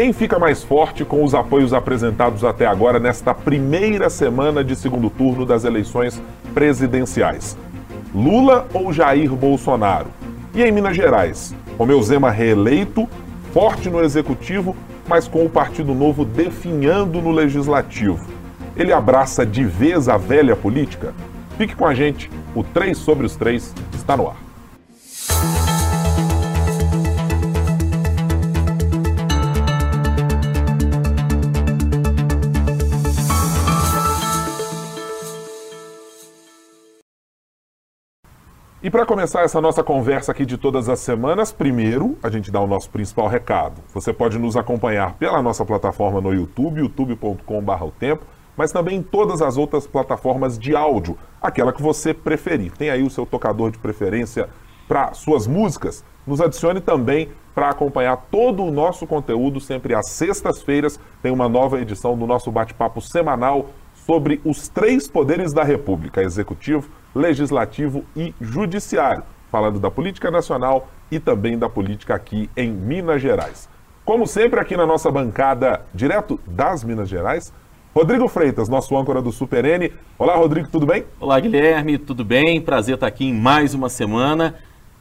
Quem fica mais forte com os apoios apresentados até agora nesta primeira semana de segundo turno das eleições presidenciais? Lula ou Jair Bolsonaro? E em Minas Gerais, Romeu Zema reeleito, forte no executivo, mas com o Partido Novo definhando no legislativo. Ele abraça de vez a velha política? Fique com a gente, o 3 sobre os 3 está no ar. E para começar essa nossa conversa aqui de todas as semanas, primeiro a gente dá o nosso principal recado. Você pode nos acompanhar pela nossa plataforma no YouTube, youtube.com.br o tempo, mas também em todas as outras plataformas de áudio, aquela que você preferir. Tem aí o seu tocador de preferência para suas músicas. Nos adicione também para acompanhar todo o nosso conteúdo, sempre às sextas-feiras tem uma nova edição do nosso bate-papo semanal sobre os três poderes da República: executivo, legislativo e judiciário, falando da política nacional e também da política aqui em Minas Gerais. Como sempre, aqui na nossa bancada, direto das Minas Gerais, Rodrigo Freitas, nosso âncora do Super N. Olá, Rodrigo, tudo bem? Olá, Guilherme, tudo bem? Prazer estar aqui em mais uma semana.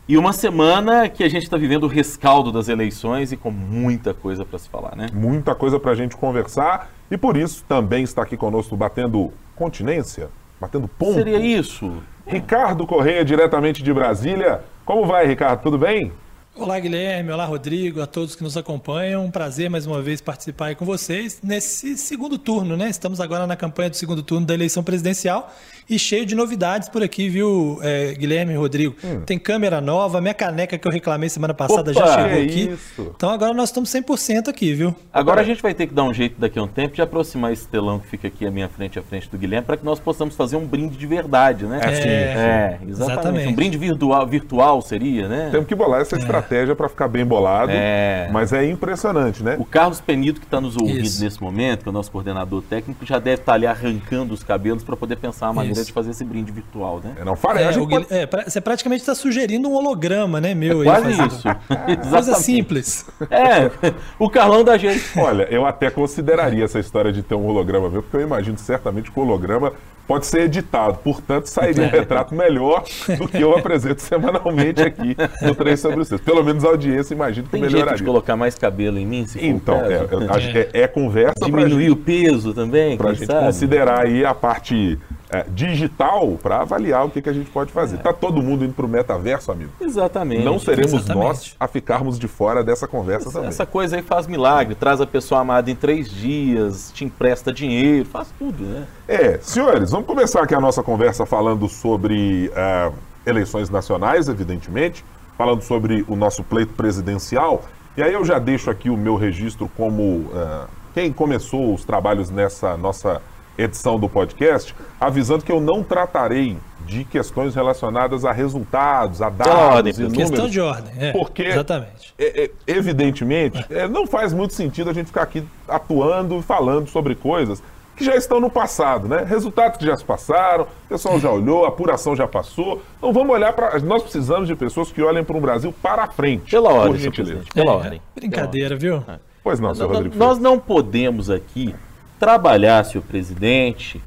E uma semana que a gente está vivendo o rescaldo das eleições e com muita coisa para se falar, né? Muita coisa para a gente conversar. E por isso também está aqui conosco batendo continência, batendo ponto. Seria isso? Ricardo Correia, diretamente de Brasília. Como vai, Ricardo? Tudo bem? Olá, Guilherme. Olá, Rodrigo. A todos que nos acompanham. Um prazer mais uma vez participar aí com vocês nesse segundo turno, né? Estamos agora na campanha do segundo turno da eleição presidencial e cheio de novidades por aqui, viu, é, Guilherme e Rodrigo? Hum. Tem câmera nova, minha caneca que eu reclamei semana passada Opa, já chegou é aqui. Isso. Então agora nós estamos 100% aqui, viu? Agora a gente vai ter que dar um jeito daqui a um tempo de aproximar esse telão que fica aqui à minha frente, à frente do Guilherme, para que nós possamos fazer um brinde de verdade, né? É, sim, é, exatamente. exatamente. Um brinde virtual, virtual seria, né? Temos que bolar essa é. Estratégia para ficar bem bolado, é. mas é impressionante, né? O Carlos Penito, que está nos ouvindo Isso. nesse momento, que é o nosso coordenador técnico, já deve estar tá ali arrancando os cabelos para poder pensar a maneira Isso. de fazer esse brinde virtual, né? É, não farei. É, pode... é, você praticamente está sugerindo um holograma, né, meu? É quase isso. Coisa simples. É, o Carlão da gente. Olha, eu até consideraria essa história de ter um holograma, viu? Porque eu imagino certamente que o holograma pode ser editado, portanto sairia um é. retrato melhor do que eu apresento semanalmente aqui no 3 sobre os Pelo menos a audiência imagino que Tem melhoraria. Tem jeito de colocar mais cabelo em mim? então, é, é, é, conversa Diminuir gente, o peso também, Para a gente sabe? considerar aí a parte é, digital para avaliar o que, que a gente pode fazer. Está é. todo mundo indo para o metaverso, amigo? Exatamente. Não seremos exatamente. nós a ficarmos de fora dessa conversa essa, também. Essa coisa aí faz milagre, traz a pessoa amada em três dias, te empresta dinheiro, faz tudo, né? É, senhores, vamos começar aqui a nossa conversa falando sobre uh, eleições nacionais, evidentemente, falando sobre o nosso pleito presidencial. E aí eu já deixo aqui o meu registro como uh, quem começou os trabalhos nessa nossa edição do podcast, avisando que eu não tratarei de questões relacionadas a resultados, a dados ordem, e números. Questão de ordem, é, porque, exatamente. É, é, evidentemente, é. não faz muito sentido a gente ficar aqui atuando e falando sobre coisas que já estão no passado, né? Resultados que já se passaram, o pessoal já olhou, a apuração já passou. Então vamos olhar para. Nós precisamos de pessoas que olhem para um Brasil para frente. Pela ordem, por gentileza. Pela ordem. Brincadeira, viu? Pois não, senhor Rodrigo. Nós não podemos aqui trabalhar, senhor presidente,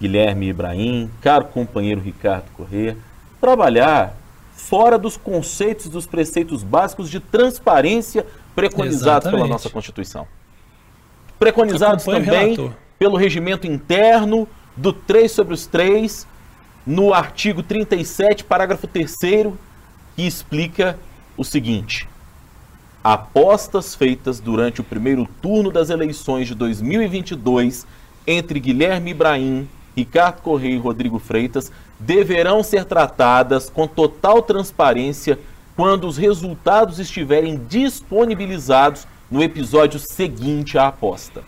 Guilherme Ibrahim, caro companheiro Ricardo Corrêa, trabalhar fora dos conceitos dos preceitos básicos de transparência preconizados Exatamente. pela nossa Constituição. Preconizados também pelo regimento interno do 3 sobre os 3, no artigo 37, parágrafo 3 que explica o seguinte: apostas feitas durante o primeiro turno das eleições de 2022 entre Guilherme Ibrahim, Ricardo Correia e Rodrigo Freitas deverão ser tratadas com total transparência quando os resultados estiverem disponibilizados no episódio seguinte à aposta.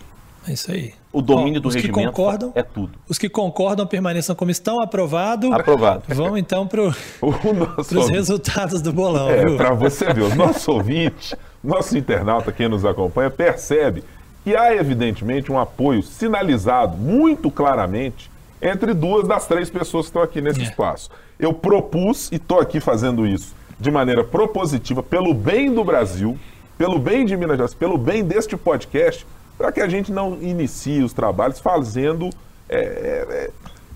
É isso aí. O domínio Ó, do regimento concordam, é tudo. Os que concordam permaneçam como estão, aprovado. Aprovado. Vão então para os resultados do bolão. É, para você ver, o nosso ouvinte, nosso internauta, quem nos acompanha, percebe que há evidentemente um apoio sinalizado muito claramente entre duas das três pessoas que estão aqui nesse é. espaço. Eu propus e estou aqui fazendo isso de maneira propositiva, pelo bem do Brasil, pelo bem de Minas Gerais, pelo bem deste podcast, para que a gente não inicie os trabalhos fazendo é, é,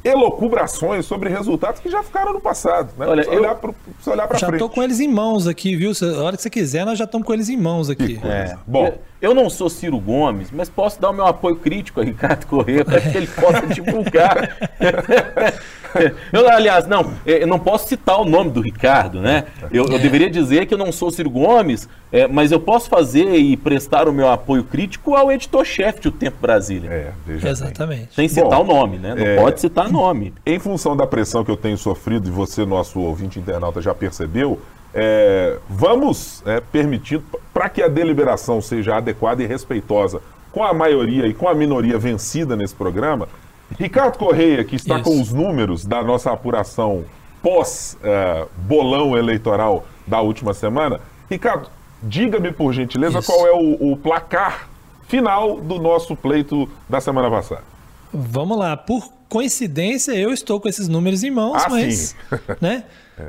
é elocubrações sobre resultados que já ficaram no passado. Né? Olha, olhar pro- olhar para Já frente. tô com eles em mãos aqui, viu? Se- A hora que você quiser, nós já estamos com eles em mãos aqui. É. Bom, Eu, eu não sou Ciro Gomes, mas posso dar o meu apoio crítico a Ricardo Corrêa para que ele possa divulgar. eu, aliás, não, eu não posso citar o nome do Ricardo, né? Eu, eu deveria dizer que eu não sou Ciro Gomes, é, mas eu posso fazer e prestar o meu apoio crítico ao editor-chefe de O Tempo Brasília. é, veja bem. Exatamente. Sem citar Bom, o nome, né? Não é- pode citar nome. Em função da pressão que eu tenho sofrido, e você, nosso ouvinte internauta, já percebeu, é, vamos é, permitir, para que a deliberação seja adequada e respeitosa com a maioria e com a minoria vencida nesse programa, Ricardo Correia, que está Isso. com os números da nossa apuração pós-bolão eleitoral da última semana, Ricardo, diga-me por gentileza Isso. qual é o, o placar final do nosso pleito da semana passada. Vamos lá. Por coincidência, eu estou com esses números em mãos, Ah, mas. né?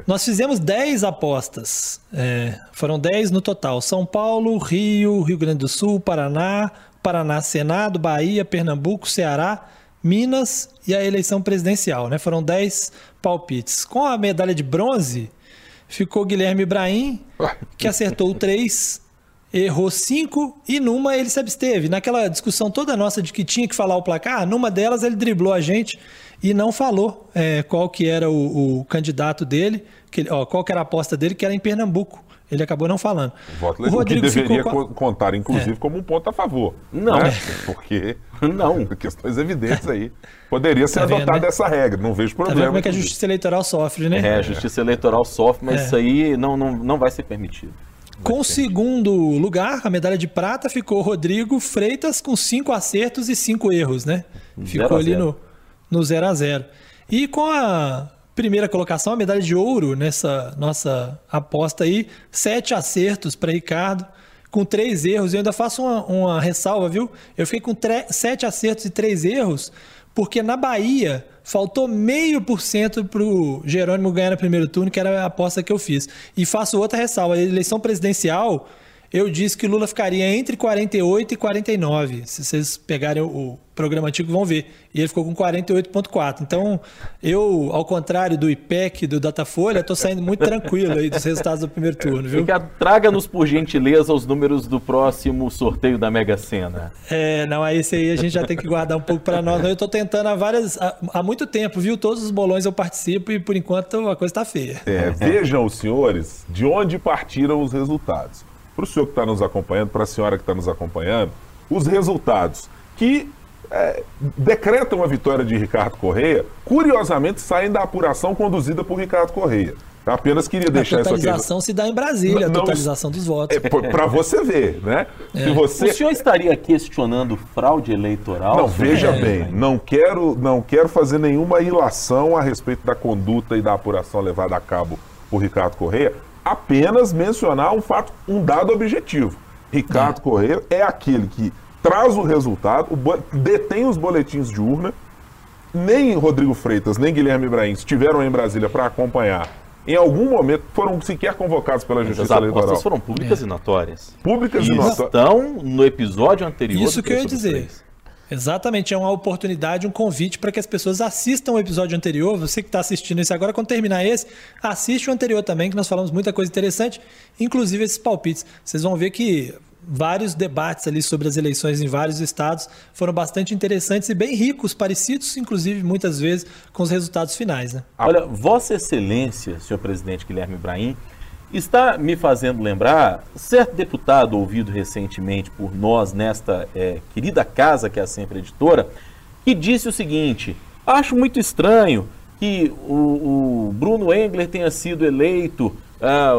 Nós fizemos 10 apostas. É, foram 10 no total: São Paulo, Rio, Rio Grande do Sul, Paraná, Paraná, Senado, Bahia, Pernambuco, Ceará, Minas e a eleição presidencial. Né? Foram 10 palpites. Com a medalha de bronze, ficou Guilherme Ibrahim, que acertou 3 errou cinco e numa ele se absteve. Naquela discussão toda nossa de que tinha que falar o placar, numa delas ele driblou a gente e não falou é, qual que era o, o candidato dele, que, ele- ó, qual que era a aposta dele, que era em Pernambuco. Ele acabou não falando. Voto legítimo, que deveria co- contar, inclusive, como um ponto a favor. Não. né? Porque Não. questões evidentes aí. Poderia ser Tá vendo, adotada né? essa regra, não vejo Tá problema. vendo como é que a justiça eleitoral sofre, né? É, a justiça eleitoral sofre, mas É. isso aí não, não, não vai ser permitido. Com o segundo lugar, a medalha de prata ficou Rodrigo Freitas com cinco acertos e cinco erros, né? Zero Ficou a ali zero. no, no 0 a 0 E com a primeira colocação, a medalha de ouro nessa nossa aposta aí, sete acertos para Ricardo, com três erros. Eu ainda faço uma, uma ressalva, viu? Eu fiquei com sete acertos e três erros, porque na Bahia faltou meio por cento para o Jerônimo ganhar no primeiro turno, que era a aposta que eu fiz. E faço outra ressalva: eleição presidencial, eu disse que Lula ficaria entre 48 e 49. Se vocês pegarem o, programa antigo, vão ver. E ele ficou com 48,4. Então, eu, ao contrário do IPEC e do Datafolha, estou saindo muito tranquilo aí dos resultados do primeiro turno, viu? Ricardo, traga-nos por gentileza os números do próximo sorteio da Mega Sena. É, não, aí esse aí a gente já tem que guardar um pouco para nós. Eu estou tentando há várias, há, há muito tempo, viu? Todos os bolões eu participo e por enquanto a coisa está feia. É, vejam os senhores de onde partiram os resultados. Para o senhor que está nos acompanhando, para a senhora que está nos acompanhando, os resultados que é, decretam a vitória de Ricardo Correia, curiosamente saem da apuração conduzida por Ricardo Correia. Eu apenas queria A deixar isso aqui. totalização se dá em Brasília, a Não, não, totalização dos votos. Para você ver, né? Se O você senhor estaria questionando fraude eleitoral? Não, veja É. bem, não quero, não quero fazer nenhuma ilação a respeito da conduta e da apuração levada a cabo por Ricardo Correia, apenas mencionar um fato, um dado objetivo. Ricardo Correia é aquele que traz o resultado, o detém os boletins de urna, nem Rodrigo Freitas, nem Guilherme Ibrahim estiveram em Brasília para acompanhar. Em algum momento foram sequer convocados pela Mas as Justiça Eleitoral. apostas foram públicas e notórias. Públicas e E notórias. estão no episódio anterior. Isso do que eu ia dizer. Três. Exatamente, é uma oportunidade, um convite para que as pessoas assistam o episódio anterior. Você que está assistindo esse agora, quando terminar esse, assiste o anterior também, que nós falamos muita coisa interessante, inclusive esses palpites. Vocês vão ver que vários debates ali sobre as eleições em vários estados foram bastante interessantes e bem ricos, parecidos, inclusive, muitas vezes, com os resultados finais. Né? Olha, Vossa Excelência, senhor presidente Guilherme Ibrahim, está me fazendo lembrar certo deputado ouvido recentemente por nós nesta eh, querida casa que é a Sempre Editora, que disse o seguinte: acho muito estranho que o, o Bruno Engler tenha sido eleito ah,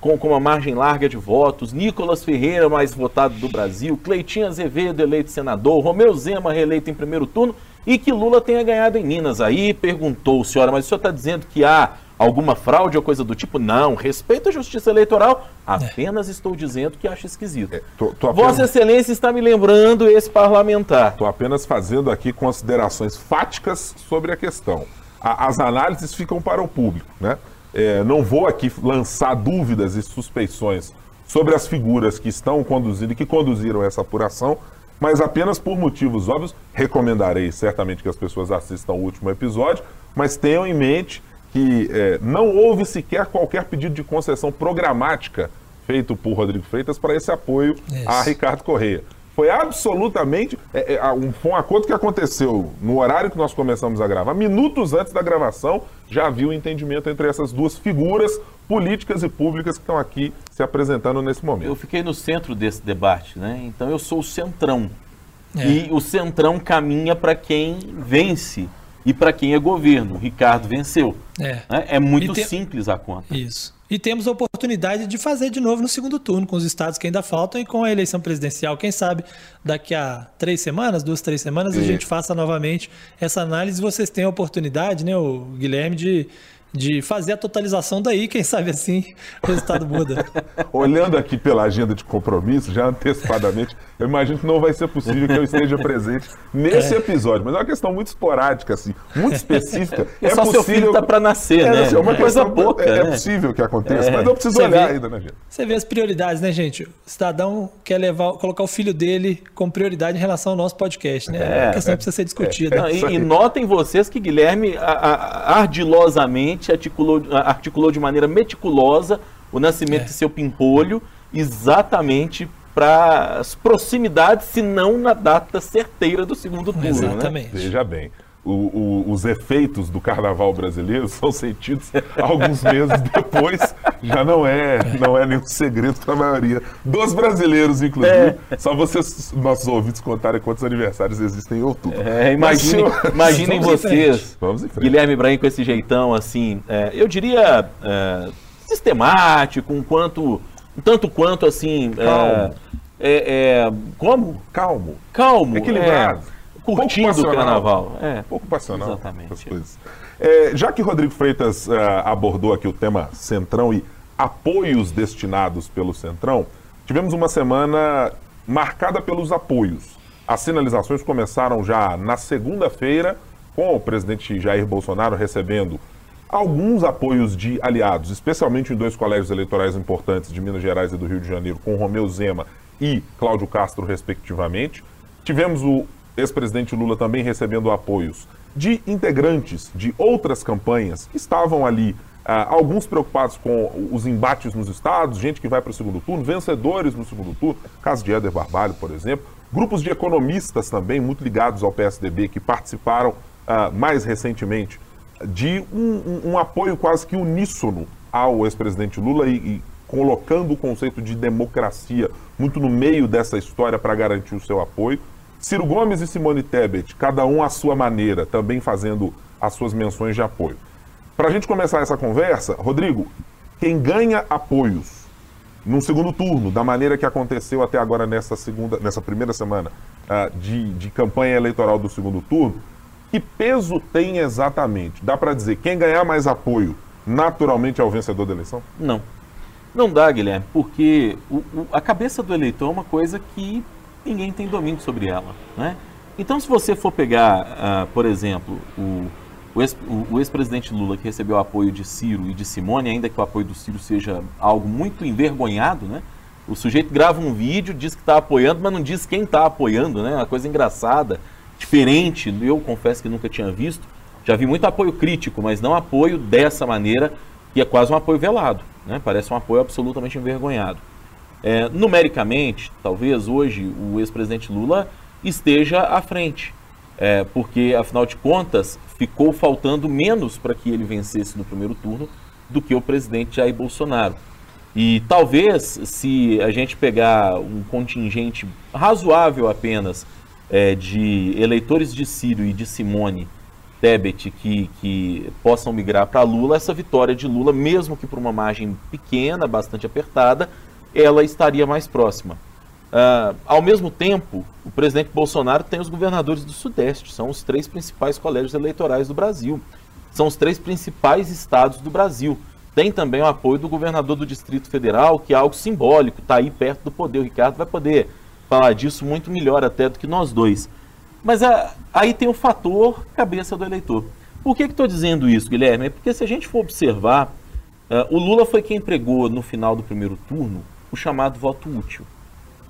com, com uma margem larga de votos, Nicolas Ferreira, mais votado do Brasil, Cleitinho Azevedo, eleito senador, Romeu Zema, reeleito em primeiro turno, e que Lula tenha ganhado em Minas. Aí perguntou, senhora, mas o senhor está dizendo que há alguma fraude ou coisa do tipo? Não, respeito à justiça eleitoral, apenas estou dizendo que acho esquisito. Tô- tô apenas- Vossa Excelência está me lembrando esse parlamentar. Estou apenas fazendo aqui considerações fáticas sobre a questão. A- as análises ficam para o público, né? É, não vou aqui lançar dúvidas e suspeições sobre as figuras que estão conduzindo e que conduziram essa apuração, mas apenas por motivos óbvios. Recomendarei certamente que as pessoas assistam o último episódio, mas tenham em mente que é, não houve sequer qualquer pedido de concessão programática feito por Rodrigo Freitas para esse apoio Isso. a Ricardo Correia. Foi absolutamente. É, é, um, foi um acordo que aconteceu no horário que nós começamos a gravar, minutos antes da gravação, já havia o um entendimento entre essas duas figuras políticas e públicas que estão aqui se apresentando nesse momento. Eu fiquei no centro desse debate, né? Então eu sou o centrão. É. E o centrão caminha para quem vence e para quem é governo. O Ricardo venceu. É, né? é muito te... simples a conta. Isso. E temos a oportunidade de fazer de novo no segundo turno, com os estados que ainda faltam e com a eleição presidencial. Quem sabe daqui a três semamas, duas, três semanas, a gente faça novamente essa análise. Vocês têm a oportunidade, né, o Guilherme, de de fazer a totalização daí, quem sabe assim o resultado muda. Olhando aqui pela agenda de compromisso, já antecipadamente, eu imagino que não vai ser possível que eu esteja presente nesse é. episódio, mas é uma questão muito esporádica, assim, muito específica. É, é só possível... seu filho tá para nascer, é, né? Assim, é uma coisa pouca. É, é, né? possível que aconteça, mas eu preciso Você olhar vê, ainda, né, gente? Você vê as prioridades, né, gente? O cidadão quer levar, colocar o filho dele como prioridade em relação ao nosso podcast, né? É, a questão precisa ser discutida. Não, e, e, notem vocês que Guilherme a, a, ardilosamente articulou, articulou de maneira meticulosa o nascimento é. de seu pimpolho, exatamente para as proximidades, se não na data certeira do segundo turno. Né? Exatamente. Né? Veja bem o, o, os efeitos do carnaval brasileiro são sentidos alguns meses depois. Já não é, não é nenhum segredo para a maioria dos brasileiros, inclusive. É. Só vocês, nossos ouvintes, contarem quantos aniversários existem em outubro. É, imagine, imaginem vamos vocês, Guilherme Ibrahim com esse jeitão assim, é, eu diria é, sistemático, um quanto, um tanto quanto assim. É, Calmo. É, como? Calmo. Calmo. Equilibrado curtindo o carnaval. É, pouco passional. Exatamente. É, já que Rodrigo Freitas uh, abordou aqui o tema Centrão e apoios destinados pelo Centrão, tivemos uma semana marcada pelos apoios. As sinalizações começaram já na segunda-feira, com o presidente Jair Bolsonaro recebendo alguns apoios de aliados, especialmente em dois colégios eleitorais importantes de Minas Gerais e do Rio de Janeiro, com Romeu Zema e Cláudio Castro, respectivamente. Tivemos o ex-presidente Lula também recebendo apoios de integrantes de outras campanhas que estavam ali, ah, alguns preocupados com os embates nos estados, gente que vai para o segundo turno, vencedores no segundo turno, caso de Éder Barbalho, por exemplo, grupos de economistas também muito ligados ao PSDB que participaram ah, mais recentemente de um, um, um, apoio quase que uníssono ao ex-presidente Lula e, e colocando o conceito de democracia muito no meio dessa história para garantir o seu apoio. Ciro Gomes e Simone Tebet, cada um à sua maneira, também fazendo as suas menções de apoio. Para a gente começar essa conversa, Rodrigo, quem ganha apoios num segundo turno, da maneira que aconteceu até agora nessa, segunda, nessa primeira semana uh, de, de campanha eleitoral do segundo turno, que peso tem exatamente? Dá para dizer quem ganhar mais apoio naturalmente é o vencedor da eleição? Não. Não dá, Guilherme, porque o, o, a cabeça do eleitor é uma coisa que ninguém tem domínio sobre ela. Né? Então, se você for pegar, uh, por exemplo, o, o ex-presidente ex Lula, que recebeu o apoio de Ciro e de Simone, ainda que o apoio do Ciro seja algo muito envergonhado, né? O sujeito grava um vídeo, diz que está apoiando, mas não diz quem está apoiando, né? Uma coisa engraçada, diferente. Eu confesso que nunca tinha visto. Já vi muito apoio crítico, mas não apoio dessa maneira, que é quase um apoio velado, né? Parece um apoio absolutamente envergonhado. É, numericamente, talvez hoje o ex-presidente Lula esteja à frente, é, porque afinal de contas ficou faltando menos para que ele vencesse no primeiro turno do que o presidente Jair Bolsonaro. E talvez, se a gente pegar um contingente razoável apenas é, de eleitores de Ciro e de Simone Tebet que, que possam migrar para Lula, essa vitória de Lula, mesmo que por uma margem pequena, bastante apertada, ela estaria mais próxima. Uh, ao mesmo tempo, o presidente Bolsonaro tem os governadores do Sudeste, são os três principais colégios eleitorais do Brasil, são os três principais estados do Brasil. Tem também o apoio do governador do Distrito Federal, que é algo simbólico, está aí perto do poder. O Ricardo vai poder falar disso muito melhor até do que nós dois. Mas uh, aí tem o fator cabeça do eleitor. Por que estou dizendo isso, Guilherme? É porque se a gente for observar, uh, o Lula foi quem pregou no final do primeiro turno o chamado voto útil.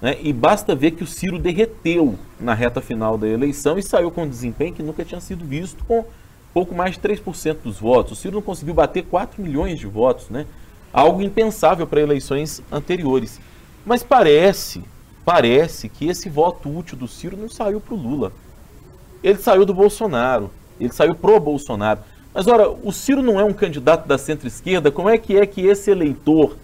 Né? E basta ver que o Ciro derreteu na reta final da eleição e saiu com um desempenho que nunca tinha sido visto, com pouco mais de 3% dos votos. O Ciro não conseguiu bater 4 milhões de votos, né? algo impensável para eleições anteriores. Mas parece, parece que esse voto útil do Ciro não saiu para o Lula. Ele saiu do Bolsonaro, ele saiu pro Bolsonaro. Mas ora, o Ciro não é um candidato da centro-esquerda, como é que é que esse eleitor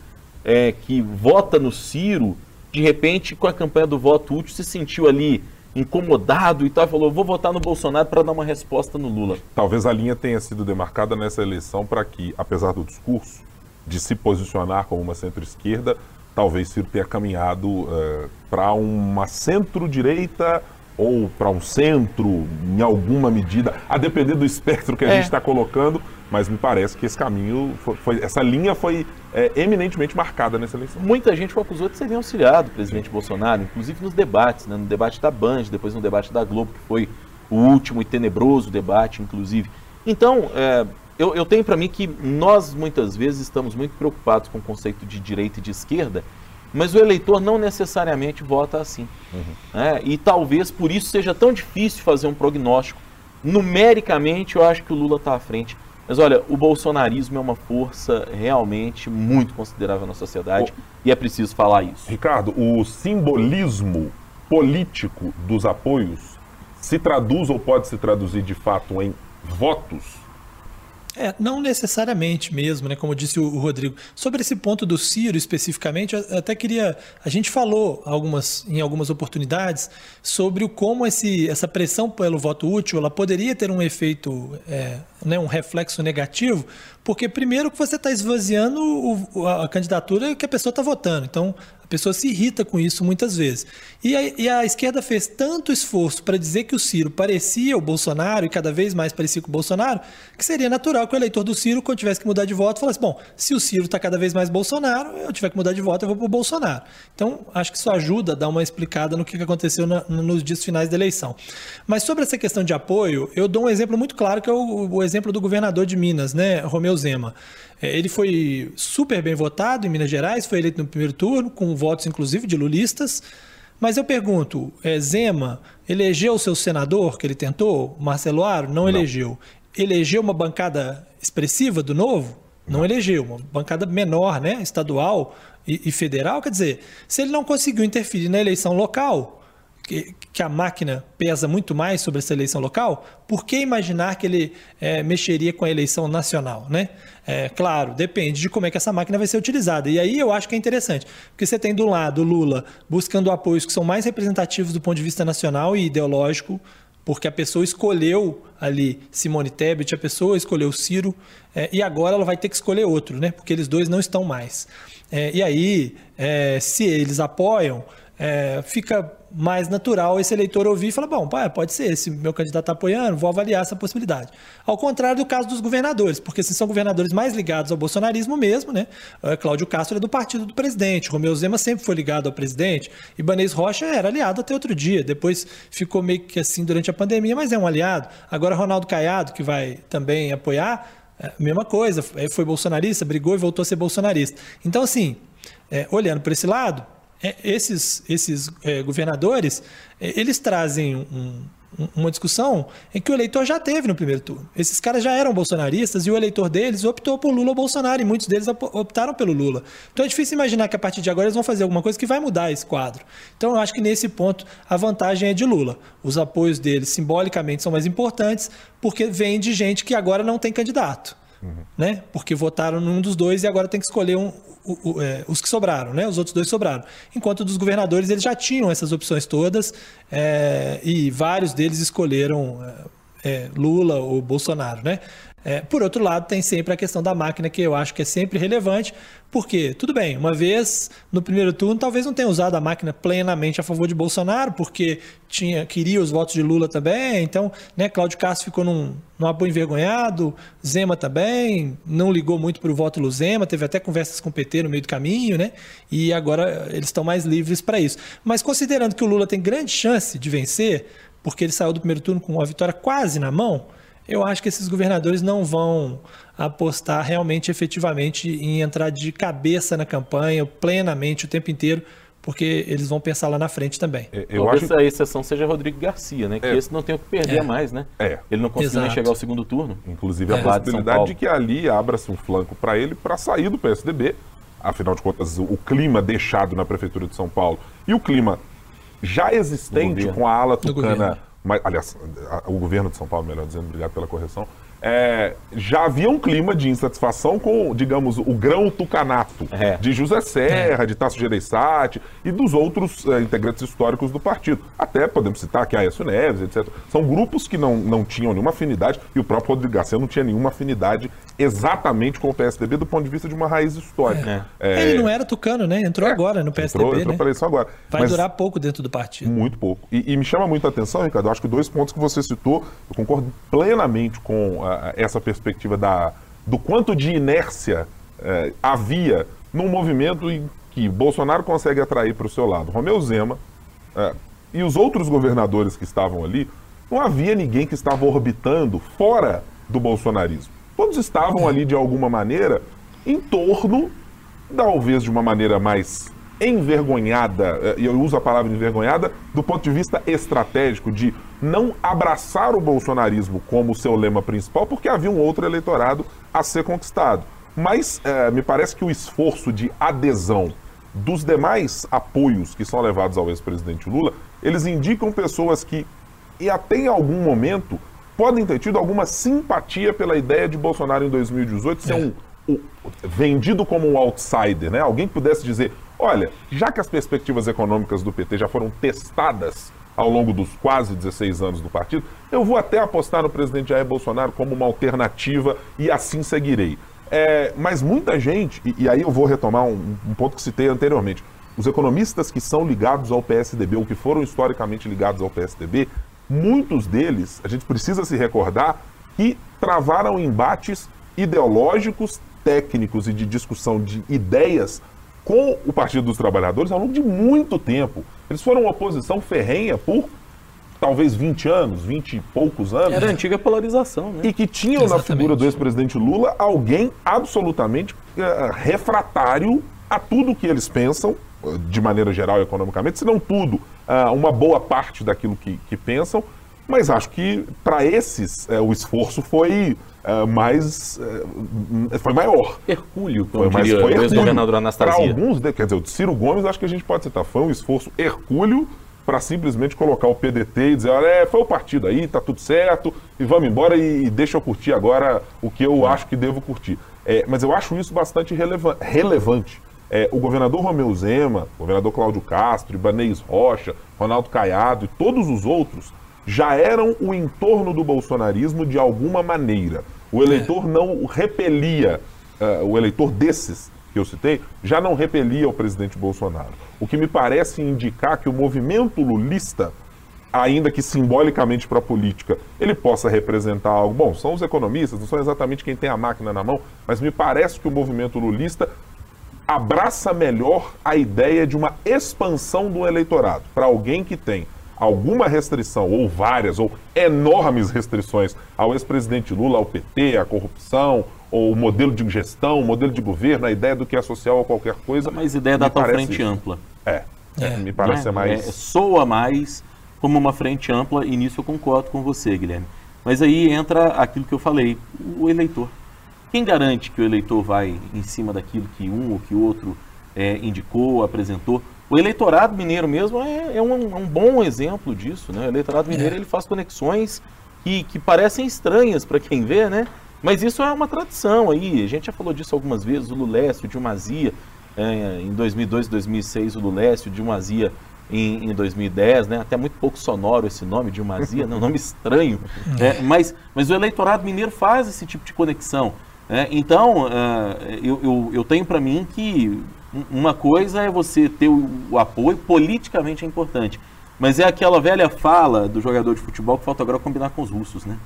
é, que vota no Ciro de repente, com a campanha do voto útil, se sentiu ali incomodado e tal, e falou: vou votar no Bolsonaro para dar uma resposta no Lula. Talvez a linha tenha sido demarcada nessa eleição para que, apesar do discurso de se posicionar como uma centro-esquerda, talvez Ciro tenha caminhado uh, eh, para uma centro-direita ou para um centro, em alguma medida, a depender do espectro que a é. gente está colocando, mas me parece que esse caminho, foi, foi essa linha foi é, eminentemente marcada nessa eleição. Muita gente o acusou de ser auxiliado o presidente Sim. Bolsonaro, inclusive nos debates, né? no debate da Band, depois no debate da Globo, que foi o último e tenebroso debate, inclusive. Então, é, eu, eu, tenho para mim que nós, muitas vezes, estamos muito preocupados com o conceito de direita e de esquerda, mas o eleitor não necessariamente vota assim. Uhum. Né? E talvez por isso seja tão difícil fazer um prognóstico. Numericamente, eu acho que o Lula está à frente. Mas olha, o bolsonarismo é uma força realmente muito considerável na sociedade o... e é preciso falar isso. Ricardo, o simbolismo político dos apoios se traduz ou pode se traduzir de fato em votos? É, não necessariamente mesmo, né? Como disse o, Rodrigo. Sobre esse ponto do Ciro especificamente, eu até queria. A gente falou algumas, em algumas oportunidades sobre como esse, essa pressão pelo voto útil ela poderia ter um efeito, é, né, um reflexo negativo, porque primeiro que você está esvaziando o, a candidatura que a pessoa está votando. Então, pessoa se irrita com isso muitas vezes. E a, e a esquerda fez tanto esforço para dizer que o Ciro parecia o Bolsonaro e cada vez mais parecia com o Bolsonaro, que seria natural que o eleitor do Ciro, quando tivesse que mudar de voto, falasse: bom, se o Ciro está cada vez mais Bolsonaro, eu tiver que mudar de voto, eu vou para o Bolsonaro. Então, acho que isso ajuda a dar uma explicada no que aconteceu na, nos dias finais da eleição. Mas sobre essa questão de apoio, eu dou um exemplo muito claro, que é o, o exemplo do governador de Minas, né, Romeu Zema. É, ele foi super bem votado em Minas Gerais, foi eleito no primeiro turno, com votos inclusive de lulistas. Mas eu pergunto, é, Zema elegeu o seu senador que ele tentou? Marcelo Aro? Não, não. elegeu. Elegeu uma bancada expressiva do Novo? Não, não elegeu. Uma bancada menor, né? estadual e, e federal. Quer dizer, se ele não conseguiu interferir na eleição local, que, que, a máquina pesa muito mais sobre essa eleição local, por que imaginar que ele é, mexeria com a eleição nacional? Né? É, claro, depende de como é que essa máquina vai ser utilizada. E aí eu acho que é interessante, porque você tem do lado Lula buscando apoios que são mais representativos do ponto de vista nacional e ideológico, porque a pessoa escolheu ali Simone Tebet, a pessoa escolheu Ciro, é, e agora ela vai ter que escolher outro, né? porque eles dois não estão mais. É, e aí, é, se eles apoiam, é, fica mais natural esse eleitor ouvir e falar: bom, pode ser, se meu candidato está apoiando, vou avaliar essa possibilidade. Ao contrário do caso dos governadores, porque esses são governadores mais ligados ao bolsonarismo mesmo, né? Uh, Cláudio Castro é do partido do presidente, Romeu Zema sempre foi ligado ao presidente, Ibanez Rocha era aliado até outro dia, depois ficou meio que assim durante a pandemia, mas é um aliado. Agora Ronaldo Caiado, que vai também apoiar, é, mesma coisa, foi bolsonarista, brigou e voltou a ser bolsonarista. Então, assim, é, olhando por esse lado, é, esses, esses é, governadores, é, eles trazem um, uma discussão em que o eleitor já teve no primeiro turno. Esses caras já eram bolsonaristas e o eleitor deles optou por Lula ou Bolsonaro, e muitos deles optaram pelo Lula. Então é difícil imaginar que a partir de agora eles vão fazer alguma coisa que vai mudar esse quadro. Então eu acho que nesse ponto a vantagem é de Lula. Os apoios deles simbolicamente são mais importantes porque vem de gente que agora não tem candidato. Uhum. Né? Porque votaram num dos dois e agora tem que escolher um, o, é, os que sobraram, né? Os outros dois sobraram. Enquanto dos governadores eles já tinham essas opções todas é, e vários deles escolheram é, é Lula ou Bolsonaro, né? É, por outro lado, tem sempre a questão da máquina, que eu acho que é sempre relevante, porque, tudo bem, uma vez no primeiro turno, talvez não tenha usado a máquina plenamente a favor de Bolsonaro, porque tinha, queria os votos de Lula também, então, né, Cláudio Castro ficou num, num apoio envergonhado, Zema também, não ligou muito para o voto Luzema, teve até conversas com o PT no meio do caminho, né, e agora eles estão mais livres para isso. Mas considerando que o Lula tem grande chance de vencer, porque ele saiu do primeiro turno com uma vitória quase na mão, eu acho que esses governadores não vão apostar realmente, efetivamente, em entrar de cabeça na campanha, plenamente, o tempo inteiro, porque eles vão pensar lá na frente também. É, eu Talvez acho... a exceção seja Rodrigo Garcia, né? Que é. esse não tem o que perder é. mais, né? É. Ele não conseguiu nem chegar ao segundo turno. Inclusive a é. possibilidade de, de que ali abra-se um flanco para ele para sair do PSDB. Afinal de contas, o clima deixado na Prefeitura de São Paulo e o clima já existente com a ala tucana, mas, aliás, o governo de São Paulo, melhor dizendo, obrigado pela correção, é, já havia um clima de insatisfação com, digamos, o grão tucanato é. de José Serra, é. de Tasso Gereissati e dos outros é, integrantes históricos do partido. Até podemos citar aqui Aécio Neves, etc. São grupos que não, não tinham nenhuma afinidade e o próprio Rodrigo Garcia não tinha nenhuma afinidade exatamente com o PSDB do ponto de vista de uma raiz histórica. É. É. Ele não era tucano, né? Entrou agora no PSDB. Entrou, entrou né? para eleição agora. Vai Mas durar pouco dentro do partido. Muito pouco. E, e me chama muito a atenção, Ricardo, eu acho que dois pontos que você citou, eu concordo plenamente com essa perspectiva da, do quanto de inércia é, havia num movimento em que Bolsonaro consegue atrair para o seu lado Romeu Zema é, e os outros governadores que estavam ali, não havia ninguém que estava orbitando fora do bolsonarismo. Todos estavam ali de alguma maneira em torno, talvez de uma maneira mais envergonhada, e eu uso a palavra envergonhada, do ponto de vista estratégico, de não abraçar o bolsonarismo como seu lema principal, porque havia um outro eleitorado a ser conquistado. Mas é, me parece que o esforço de adesão dos demais apoios que são levados ao ex-presidente Lula, eles indicam pessoas que, e até em algum momento, podem ter tido alguma simpatia pela ideia de Bolsonaro em 2018 ser é. um, um, vendido como um outsider, né? Alguém que pudesse dizer, olha, já que as perspectivas econômicas do PT já foram testadas ao longo dos quase 16 anos do partido, eu vou até apostar no presidente Jair Bolsonaro como uma alternativa e assim seguirei. É, mas muita gente, e, e, aí eu vou retomar um, um, ponto que citei anteriormente, os economistas que são ligados ao PSDB, ou que foram historicamente ligados ao PSDB, muitos deles, a gente precisa se recordar, que travaram embates ideológicos, técnicos e de discussão de ideias com o Partido dos Trabalhadores ao longo de muito tempo. Eles foram uma oposição ferrenha por talvez 20 anos, 20 e poucos anos. Era a antiga polarização, né? E que tinham Exatamente. na figura do ex-presidente Lula alguém absolutamente uh, refratário a tudo que eles pensam, uh, de maneira geral economicamente, se não tudo, uh, uma boa parte daquilo que, que pensam. Mas acho que para esses o esforço foi uh, mais. Uh, foi maior. Hercúleo, como foi, diria foi Anastasia. Para alguns, quer dizer, o Ciro Gomes, acho que a gente pode citar, foi um esforço hercúleo para simplesmente colocar o PDT e dizer, olha, é, foi o partido aí, tá tudo certo, e vamos embora e, e deixa eu curtir agora o que eu acho que devo curtir. É, mas eu acho isso bastante releva relevante. É, o governador Romeu Zema, o governador Cláudio Castro, Ibanez Rocha, Ronaldo Caiado e todos os outros já eram o entorno do bolsonarismo de alguma maneira. O eleitor é. não repelia, uh, o eleitor desses que eu citei, já não repelia o presidente Bolsonaro. O que me parece indicar que o movimento lulista, ainda que simbolicamente para a política, ele possa representar algo. Bom, são os economistas, não são exatamente quem tem a máquina na mão, mas me parece que o movimento lulista abraça melhor a ideia de uma expansão do eleitorado para alguém que tem alguma restrição, ou várias, ou enormes restrições ao ex-presidente Lula, ao PT, à corrupção, ou o modelo de gestão, o modelo de governo, a ideia do que é social a qualquer coisa. Mas ideia da tal frente isso. ampla. É, é, me parece é, mais. É, soa mais como uma frente ampla, e nisso eu concordo com você, Guilherme. Mas aí entra aquilo que eu falei, o eleitor. Quem garante que o eleitor vai em cima daquilo que um ou que outro é, indicou, apresentou? O eleitorado mineiro mesmo é, é um, um, bom exemplo disso, né? O eleitorado mineiro é. ele faz conexões que, que parecem estranhas para quem vê, né? Mas isso é uma tradição aí. A gente já falou disso algumas vezes. O Lulécio, o Dilmazia, é, em 2002, 2006, o Lulécio, o Dilmazia em, em 2010, né? Até muito pouco sonoro esse nome, Dilmazia, né? um nome estranho. Né? Mas, mas o eleitorado mineiro faz esse tipo de conexão. Né? Então, uh, eu, eu, eu tenho para mim que uma coisa é você ter o, o, apoio, politicamente é importante. Mas é aquela velha fala do jogador de futebol que falta agora combinar com os russos, né?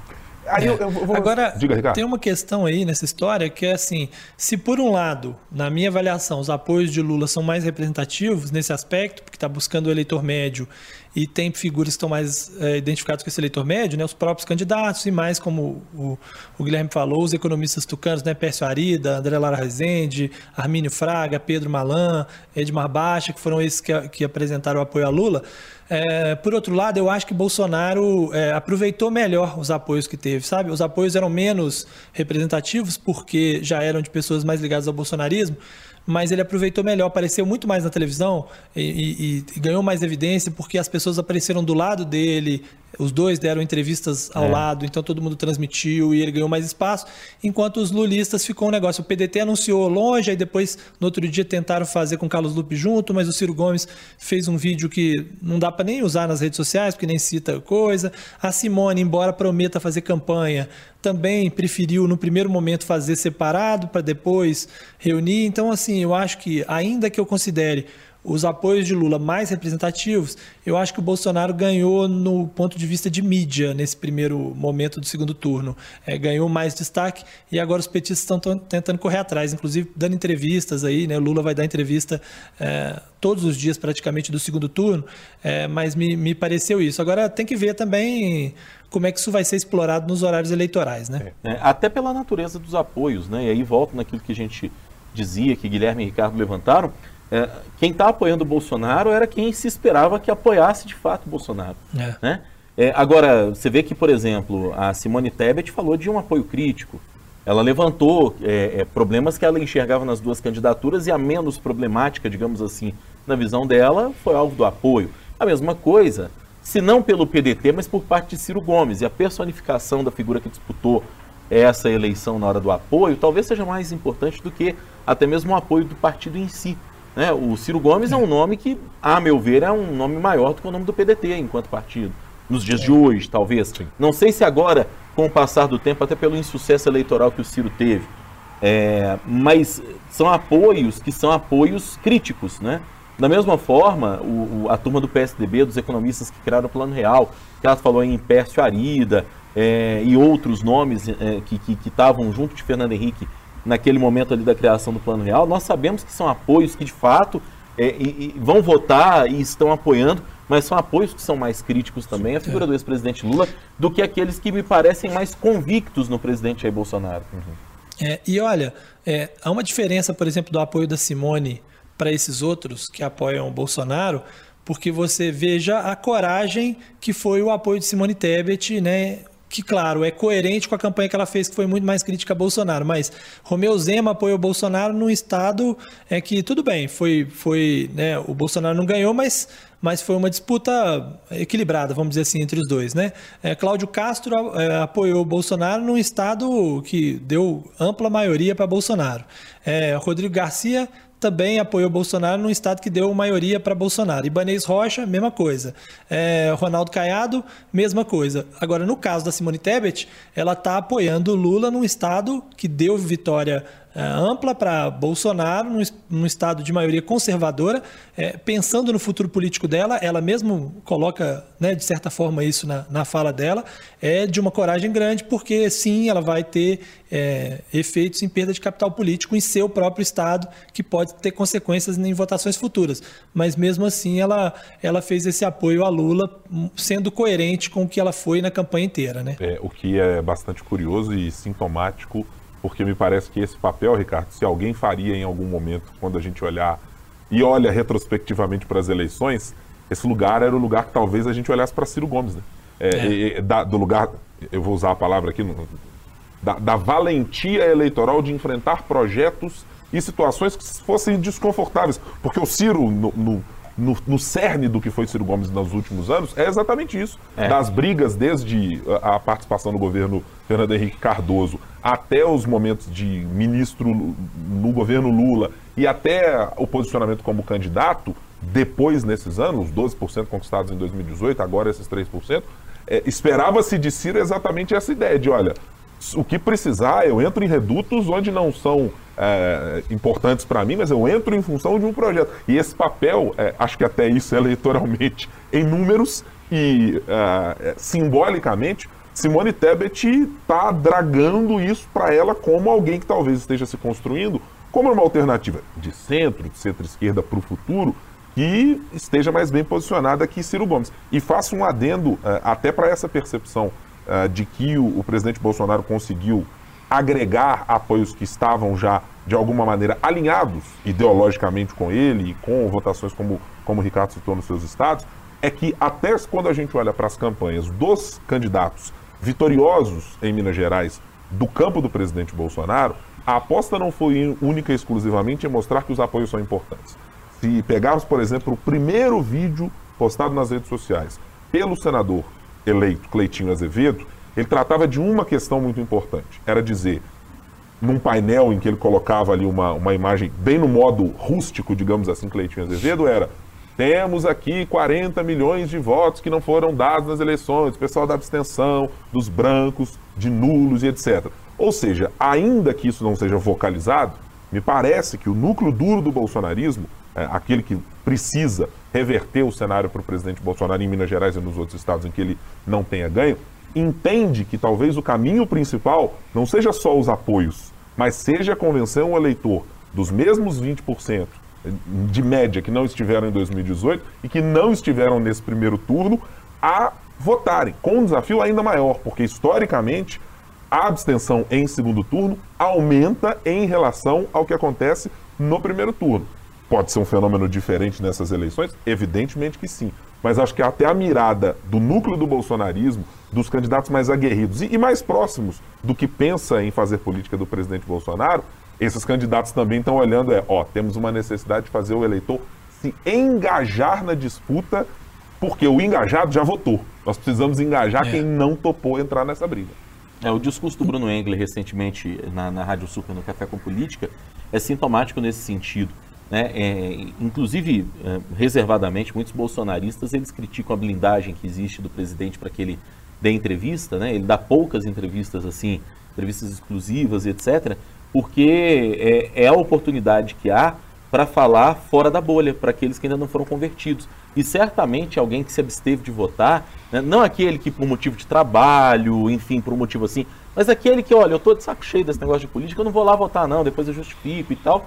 Aí é. eu, eu vou... Agora, Diga, tem uma questão aí nessa história que é assim: se por um lado, na minha avaliação, os apoios de Lula são mais representativos nesse aspecto, porque está buscando o eleitor médio e tem figuras que estão mais é, identificadas com esse eleitor médio, né, os próprios candidatos e mais, como o, o Guilherme falou, os economistas tucanos, né, Pércio Arida, André Lara Rezende, Armínio Fraga, Pedro Malan, Edmar Baixa, que foram esses que, que apresentaram o apoio a Lula. É, por outro lado, eu acho que Bolsonaro é, aproveitou melhor os apoios que teve, sabe? Os apoios eram menos representativos porque já eram de pessoas mais ligadas ao bolsonarismo, mas ele aproveitou melhor, apareceu muito mais na televisão e, e, e, ganhou mais evidência porque as pessoas apareceram do lado dele, os dois deram entrevistas ao é. lado, então todo mundo transmitiu e ele ganhou mais espaço, enquanto os lulistas ficou um negócio. O PDT anunciou longe, aí depois no outro dia tentaram fazer com Carlos Lupe junto, mas o Ciro Gomes fez um vídeo que não dá para nem usar nas redes sociais, porque nem cita coisa. A Simone, embora prometa fazer campanha, também preferiu no primeiro momento fazer separado para depois reunir. Então, assim, eu acho que ainda que eu considere os apoios de Lula mais representativos, eu acho que o Bolsonaro ganhou no ponto de vista de mídia nesse primeiro momento do segundo turno. É, ganhou mais destaque e agora os petistas estão tentando correr atrás, inclusive dando entrevistas aí, né? Lula vai dar entrevista é, todos os dias praticamente do segundo turno, é, mas me, me pareceu isso. Agora tem que ver também como é que isso vai ser explorado nos horários eleitorais, né? É, até pela natureza dos apoios, né? E aí volto naquilo que a gente dizia, que Guilherme e Ricardo levantaram, é, quem está apoiando o Bolsonaro era quem se esperava que apoiasse de fato o Bolsonaro. É. Né? É, agora, você vê que, por exemplo, a Simone Tebet falou de um apoio crítico. Ela levantou é, é, problemas que ela enxergava nas duas candidaturas e a menos problemática, digamos assim, na visão dela, foi alvo do apoio. A mesma coisa, se não pelo PDT, mas por parte de Ciro Gomes. E a personificação da figura que disputou essa eleição na hora do apoio talvez seja mais importante do que até mesmo o apoio do partido em si. Né? O Ciro Gomes é um nome que, a meu ver, é um nome maior do que o nome do PDT enquanto partido. Nos dias de hoje, talvez. Não sei se agora, com o passar do tempo, até pelo insucesso eleitoral que o Ciro teve. É, mas são apoios que são apoios críticos, né? Da mesma forma, o, o, a turma do PSDB, dos economistas que criaram o Plano Real, que ela falou em Pércio Arida é, e outros nomes é, que estavam junto de Fernando Henrique naquele momento ali da criação do Plano Real, nós sabemos que são apoios que de fato é, e, e vão votar e estão apoiando, mas são apoios que são mais críticos também à figura do ex-presidente Lula do que aqueles que me parecem mais convictos no presidente Jair Bolsonaro. Uhum. É, e olha, é, há uma diferença, por exemplo, do apoio da Simone para esses outros que apoiam o Bolsonaro, porque você veja a coragem que foi o apoio de Simone Tebet, né? Que, claro, é coerente com a campanha que ela fez, que foi muito mais crítica a Bolsonaro. Mas Romeu Zema apoiou Bolsonaro num estado é que, tudo bem, foi, foi né, o Bolsonaro não ganhou, mas, mas foi uma disputa equilibrada, vamos dizer assim, entre os dois. Né? É, Cláudio Castro é, apoiou Bolsonaro num estado que deu ampla maioria para Bolsonaro. É, Rodrigo Garcia também apoiou Bolsonaro num estado que deu maioria para Bolsonaro. Ibanez Rocha, mesma coisa. É, Ronaldo Caiado, mesma coisa. Agora, no caso da Simone Tebet, ela está apoiando Lula num estado que deu vitória ampla para Bolsonaro, num, estado de maioria conservadora, é, pensando no futuro político dela, ela mesmo coloca, né, de certa forma, isso na, na fala dela, é de uma coragem grande, porque sim, ela vai ter é, efeitos em perda de capital político em seu próprio estado, que pode ter consequências em votações futuras. Mas mesmo assim, ela, ela fez esse apoio a Lula, sendo coerente com o que ela foi na campanha inteira. Né? É, o que é bastante curioso e sintomático porque me parece que esse papel, Ricardo, se alguém faria em algum momento, quando a gente olhar e olha retrospectivamente para as eleições, esse lugar era o lugar que talvez a gente olhasse para Ciro Gomes, né? É, é. da, do lugar, eu vou usar a palavra aqui, da, da valentia eleitoral de enfrentar projetos e situações que fossem desconfortáveis. Porque o Ciro, no, no, no, no, cerne do que foi Ciro Gomes nos últimos anos, é exatamente isso. É. Das brigas desde a, a participação no governo Fernando Henrique Cardoso até os momentos de ministro no governo Lula e até o posicionamento como candidato, depois nesses anos, 12% conquistados em 2018, agora esses 3%, é, esperava-se de Ciro exatamente essa ideia de, olha, o que precisar, eu entro em redutos onde não são é, importantes para mim, mas eu entro em função de um projeto. E esse papel, é, acho que até isso eleitoralmente, em números e é, simbolicamente, Simone Tebet está dragando isso para ela como alguém que talvez esteja se construindo como uma alternativa de centro, de centro-esquerda para o futuro, que esteja mais bem posicionada que Ciro Gomes. E faço um adendo uh, até para essa percepção uh, de que o, o, presidente Bolsonaro conseguiu agregar apoios que estavam já, de alguma maneira, alinhados ideologicamente com ele e com votações como, como o Ricardo citou nos seus estados, é que até quando a gente olha para as campanhas dos candidatos vitoriosos em Minas Gerais do campo do presidente Bolsonaro, a aposta não foi única e exclusivamente em mostrar que os apoios são importantes. Se pegarmos, por exemplo, o primeiro vídeo postado nas redes sociais pelo senador eleito Cleitinho Azevedo, ele tratava de uma questão muito importante. Era dizer, num painel em que ele colocava ali uma, uma imagem bem no modo rústico, digamos assim, Cleitinho Azevedo, era temos aqui 40 milhões de votos que não foram dados nas eleições, pessoal da abstenção, dos brancos, de nulos e etc. Ou seja, ainda que isso não seja vocalizado, me parece que o núcleo duro do bolsonarismo, é, aquele que precisa reverter o cenário para o presidente Bolsonaro em Minas Gerais e nos outros estados em que ele não tenha ganho, entende que talvez o caminho principal não seja só os apoios, mas seja convencer um eleitor dos mesmos 20% de média que não estiveram em 2018 e que não estiveram nesse primeiro turno a votarem, com um desafio ainda maior, porque historicamente a abstenção em segundo turno aumenta em relação ao que acontece no primeiro turno. Pode ser um fenômeno diferente nessas eleições? Evidentemente que sim. Mas acho que até a mirada do núcleo do bolsonarismo, dos candidatos mais aguerridos e, e mais próximos do que pensa em fazer política do presidente Bolsonaro, esses candidatos também estão olhando, é, ó, temos uma necessidade de fazer o eleitor se engajar na disputa, porque o engajado já votou. Nós precisamos engajar é. quem não topou entrar nessa briga. É, o discurso do Bruno Engler recentemente na, na Rádio Super, no Café com Política, é sintomático nesse sentido. Né? É, inclusive, é, reservadamente, muitos bolsonaristas eles criticam a blindagem que existe do presidente para que ele dê entrevista, né? ele dá poucas entrevistas assim, entrevistas exclusivas, etc., porque é, é a oportunidade que há para falar fora da bolha, para aqueles que ainda não foram convertidos. E certamente alguém que se absteve de votar, né, não aquele que por motivo de trabalho, enfim, por um motivo assim, mas aquele que, olha, eu estou de saco cheio desse negócio de política, eu não vou lá votar não, depois eu justifico e tal.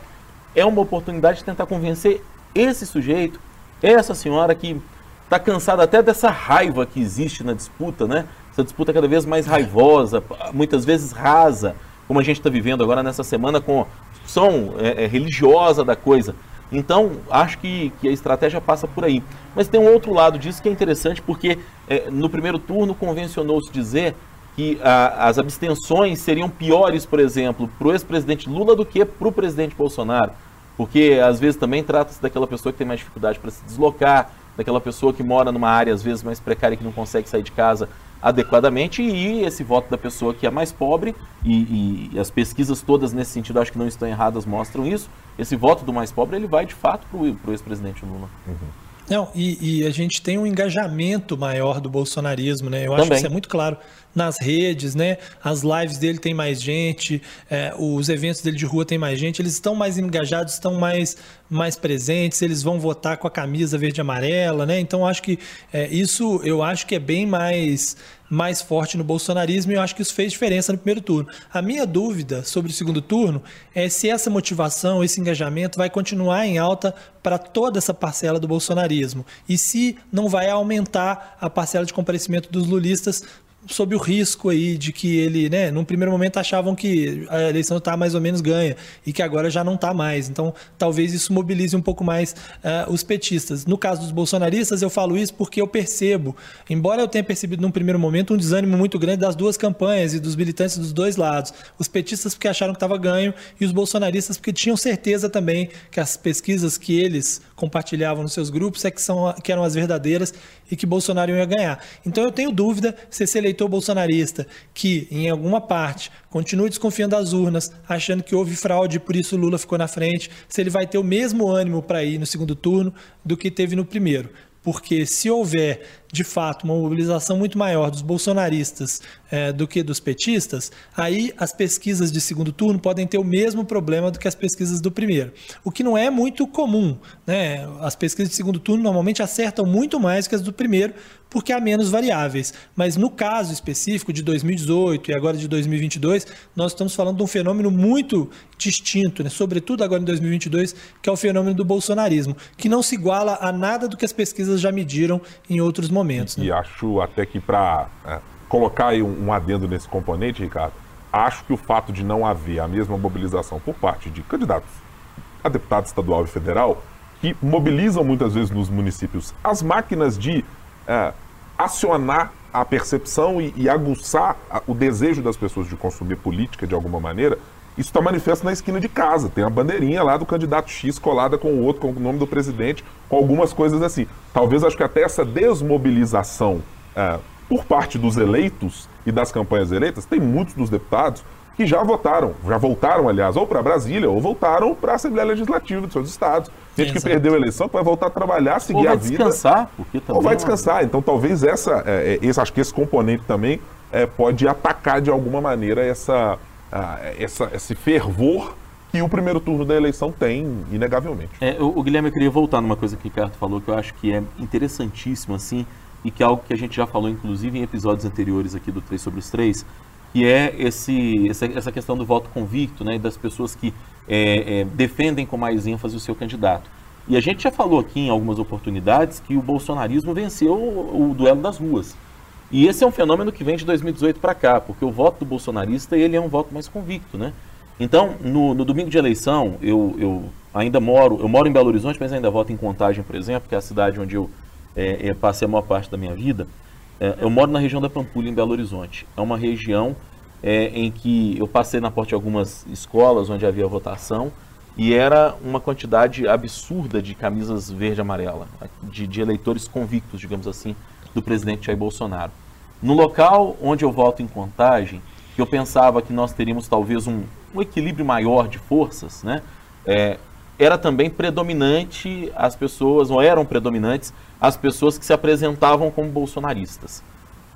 É uma oportunidade de tentar convencer esse sujeito, essa senhora que está cansada até dessa raiva que existe na disputa, né? Essa disputa cada vez mais raivosa, muitas vezes rasa, como a gente está vivendo agora nessa semana com discussão é, é, religiosa da coisa. Então, acho que, que a estratégia passa por aí. Mas tem um outro lado disso que é interessante, porque é, no primeiro turno convencionou-se dizer que a, as abstenções seriam piores, por exemplo, para o ex-presidente Lula do que para o presidente Bolsonaro. Porque às vezes também trata-se daquela pessoa que tem mais dificuldade para se deslocar, daquela pessoa que mora numa área às vezes mais precária que não consegue sair de casa adequadamente e esse voto da pessoa que é mais pobre, e, e, as pesquisas todas nesse sentido acho que não estão erradas mostram isso, esse voto do mais pobre ele vai de fato para o ex-presidente Lula. Uhum. Não, e, e, a gente tem um engajamento maior do bolsonarismo, né? Eu Também. acho que isso é muito claro nas redes, né? As lives dele tem mais gente, é, os eventos dele de rua tem mais gente, eles estão mais engajados, estão mais, mais presentes, eles vão votar com a camisa verde e amarela, né? Então acho que é, isso eu acho que é bem mais mais forte no bolsonarismo e eu acho que isso fez diferença no primeiro turno. A minha dúvida sobre o segundo turno é se essa motivação, esse engajamento vai continuar em alta para toda essa parcela do bolsonarismo e se não vai aumentar a parcela de comparecimento dos lulistas sob o risco aí de que ele, né, num primeiro momento achavam que a eleição está mais ou menos ganha e que agora já não está mais. Então, talvez isso mobilize um pouco mais uh, os petistas. No caso dos bolsonaristas, eu falo isso porque eu percebo, embora eu tenha percebido num primeiro momento um desânimo muito grande das duas campanhas e dos militantes dos dois lados. Os petistas porque acharam que estava ganho e os bolsonaristas porque tinham certeza também que as pesquisas que eles compartilhavam nos seus grupos é que, são, que eram as verdadeiras e que Bolsonaro ia ganhar. Então eu tenho dúvida se esse eleitor bolsonarista que, em alguma parte, continue desconfiando das urnas, achando que houve fraude e por isso Lula ficou na frente, se ele vai ter o mesmo ânimo para ir no segundo turno do que teve no primeiro. Porque se houver de fato, uma mobilização muito maior dos bolsonaristas é, do que dos petistas, aí as pesquisas de segundo turno podem ter o mesmo problema do que as pesquisas do primeiro. O que não é muito comum. Né? As pesquisas de segundo turno normalmente acertam muito mais que as do primeiro, porque há menos variáveis. Mas no caso específico de 2018 e agora de 2022, nós estamos falando de um fenômeno muito distinto, né? sobretudo agora em 2022, que é o fenômeno do bolsonarismo, que não se iguala a nada do que as pesquisas já mediram em outros momentos. Né? E acho até que para é, colocar aí um, um adendo nesse componente, Ricardo, acho que o fato de não haver a mesma mobilização por parte de candidatos a deputado estadual e federal, que mobilizam muitas vezes nos municípios as máquinas de é, acionar a percepção e, e aguçar a, o desejo das pessoas de consumir política de alguma maneira, isso está manifesto na esquina de casa. Tem a bandeirinha lá do candidato X colada com o outro, com o nome do presidente, com algumas coisas assim. Talvez acho que até essa desmobilização é, por parte dos eleitos e das campanhas eleitas, tem muitos dos deputados que já votaram, já voltaram, aliás, ou para Brasília, ou voltaram para a Assembleia Legislativa de seus estados. Gente Exato. que perdeu a eleição vai voltar a trabalhar, seguir ou vai a vida. descansar, porque também ou vai é descansar. Então, talvez essa, é, é, esse, acho que esse componente também é, pode atacar de alguma maneira essa, essa, esse fervor que o primeiro turno da eleição tem, inegavelmente. É, o, o, Guilherme, eu queria voltar numa coisa que o Ricardo falou, que eu acho que é interessantíssimo, assim, e que é algo que a gente já falou, inclusive, em episódios anteriores aqui do 3 sobre os 3, que é esse, essa, essa questão do voto convicto, né, das pessoas que é, é, defendem com mais ênfase o seu candidato. E a gente já falou aqui em algumas oportunidades que o bolsonarismo venceu o, o duelo das ruas. E esse é um fenômeno que vem de 2018 para cá, porque o voto do bolsonarista ele é um voto mais convicto, né? Então, no, no, domingo de eleição, eu, eu ainda moro, eu moro em Belo Horizonte, mas ainda voto em Contagem, por exemplo, que é a cidade onde eu é, é, passei a maior parte da minha vida. É, eu moro na região da Pampulha, em Belo Horizonte. É uma região é, em que eu passei na porta de algumas escolas onde havia votação e era uma quantidade absurda de camisas verde e amarela, de, de eleitores convictos, digamos assim, do presidente Jair Bolsonaro. No local onde eu voto em contagem, eu pensava que nós teríamos talvez um, um equilíbrio maior de forças, né? É, era também predominante as pessoas, ou eram predominantes as pessoas que se apresentavam como bolsonaristas.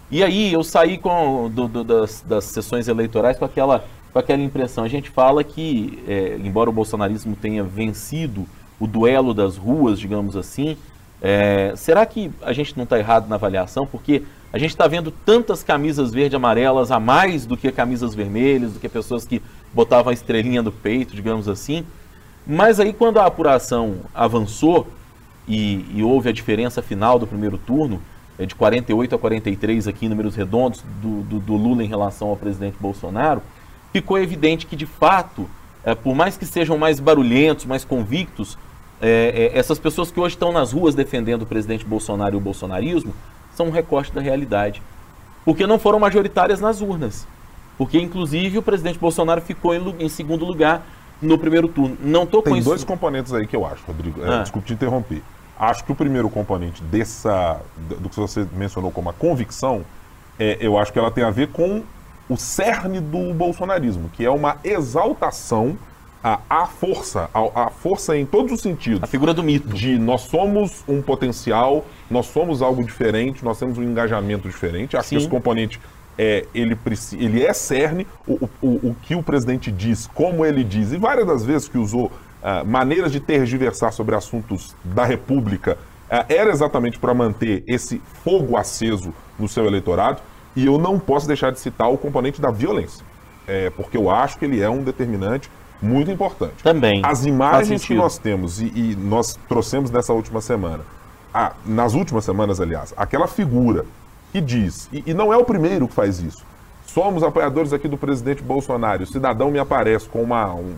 E aí eu saí com, do, do, das, das sessões eleitorais com aquela, com aquela impressão. A gente fala que, é, embora o bolsonarismo tenha vencido o duelo das ruas, digamos assim, é, será que a gente não está errado na avaliação? Porque a gente está vendo tantas camisas verde amarelas a mais do que camisas vermelhas, do que pessoas que botavam a estrelinha no peito, digamos assim. Mas aí quando a apuração avançou e, e houve a diferença final do primeiro turno, é de 48 a 43 aqui em números redondos do, do, do, Lula em relação ao presidente Bolsonaro, ficou evidente que, de fato, é, por mais que sejam mais barulhentos, mais convictos, é, é, essas pessoas que hoje estão nas ruas defendendo o presidente Bolsonaro e o bolsonarismo são um recorte da realidade. Porque não foram majoritárias nas urnas. Porque, inclusive, o presidente Bolsonaro ficou em, em segundo lugar no primeiro turno. Não tô Tem com dois componentes aí que eu acho, Rodrigo. É, ah. Desculpe te interromper. Acho que o primeiro componente dessa, do que você mencionou como a convicção, é, eu acho que ela tem a ver com o cerne do bolsonarismo, que é uma exaltação à, à força, à, à força em todos os sentidos. A figura do mito. De nós somos um potencial, nós somos algo diferente, nós temos um engajamento diferente. Acho Sim. que esse componente é, ele, ele é cerne, o, o, o que o presidente diz, como ele diz, e várias das vezes que usou uh, maneiras de tergiversar sobre assuntos da República uh, era exatamente para manter esse fogo aceso no seu eleitorado. E eu não posso deixar de citar o componente da violência, é, porque eu acho que ele é um determinante muito importante. Também. As imagens que nós temos, e, e, nós trouxemos nessa última semana, ah, nas últimas semanas, aliás, aquela figura que diz, e, e não é o primeiro que faz isso, Somos apoiadores aqui do presidente Bolsonaro. O cidadão me aparece com uma, um,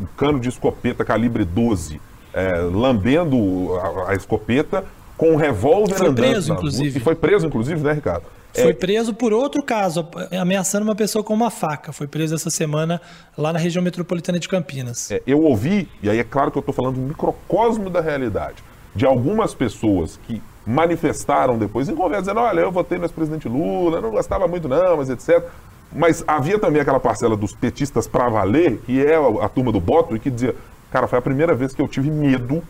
um cano de escopeta calibre 12, é, lambendo a, a, escopeta com um revólver foi preso, inclusive. E foi preso, inclusive, né, Ricardo? Foi é... preso por outro caso, ameaçando uma pessoa com uma faca. Foi preso essa semana lá na região metropolitana de Campinas. É, eu ouvi, e aí é claro que eu estou falando um microcosmo da realidade, de algumas pessoas que manifestaram depois em conversa, dizendo, olha, eu votei no ex-presidente Lula, não gostava muito não, mas etc. Mas havia também aquela parcela dos petistas para valer, que é a, a turma do voto, e que dizia, cara, foi a primeira vez que eu tive medo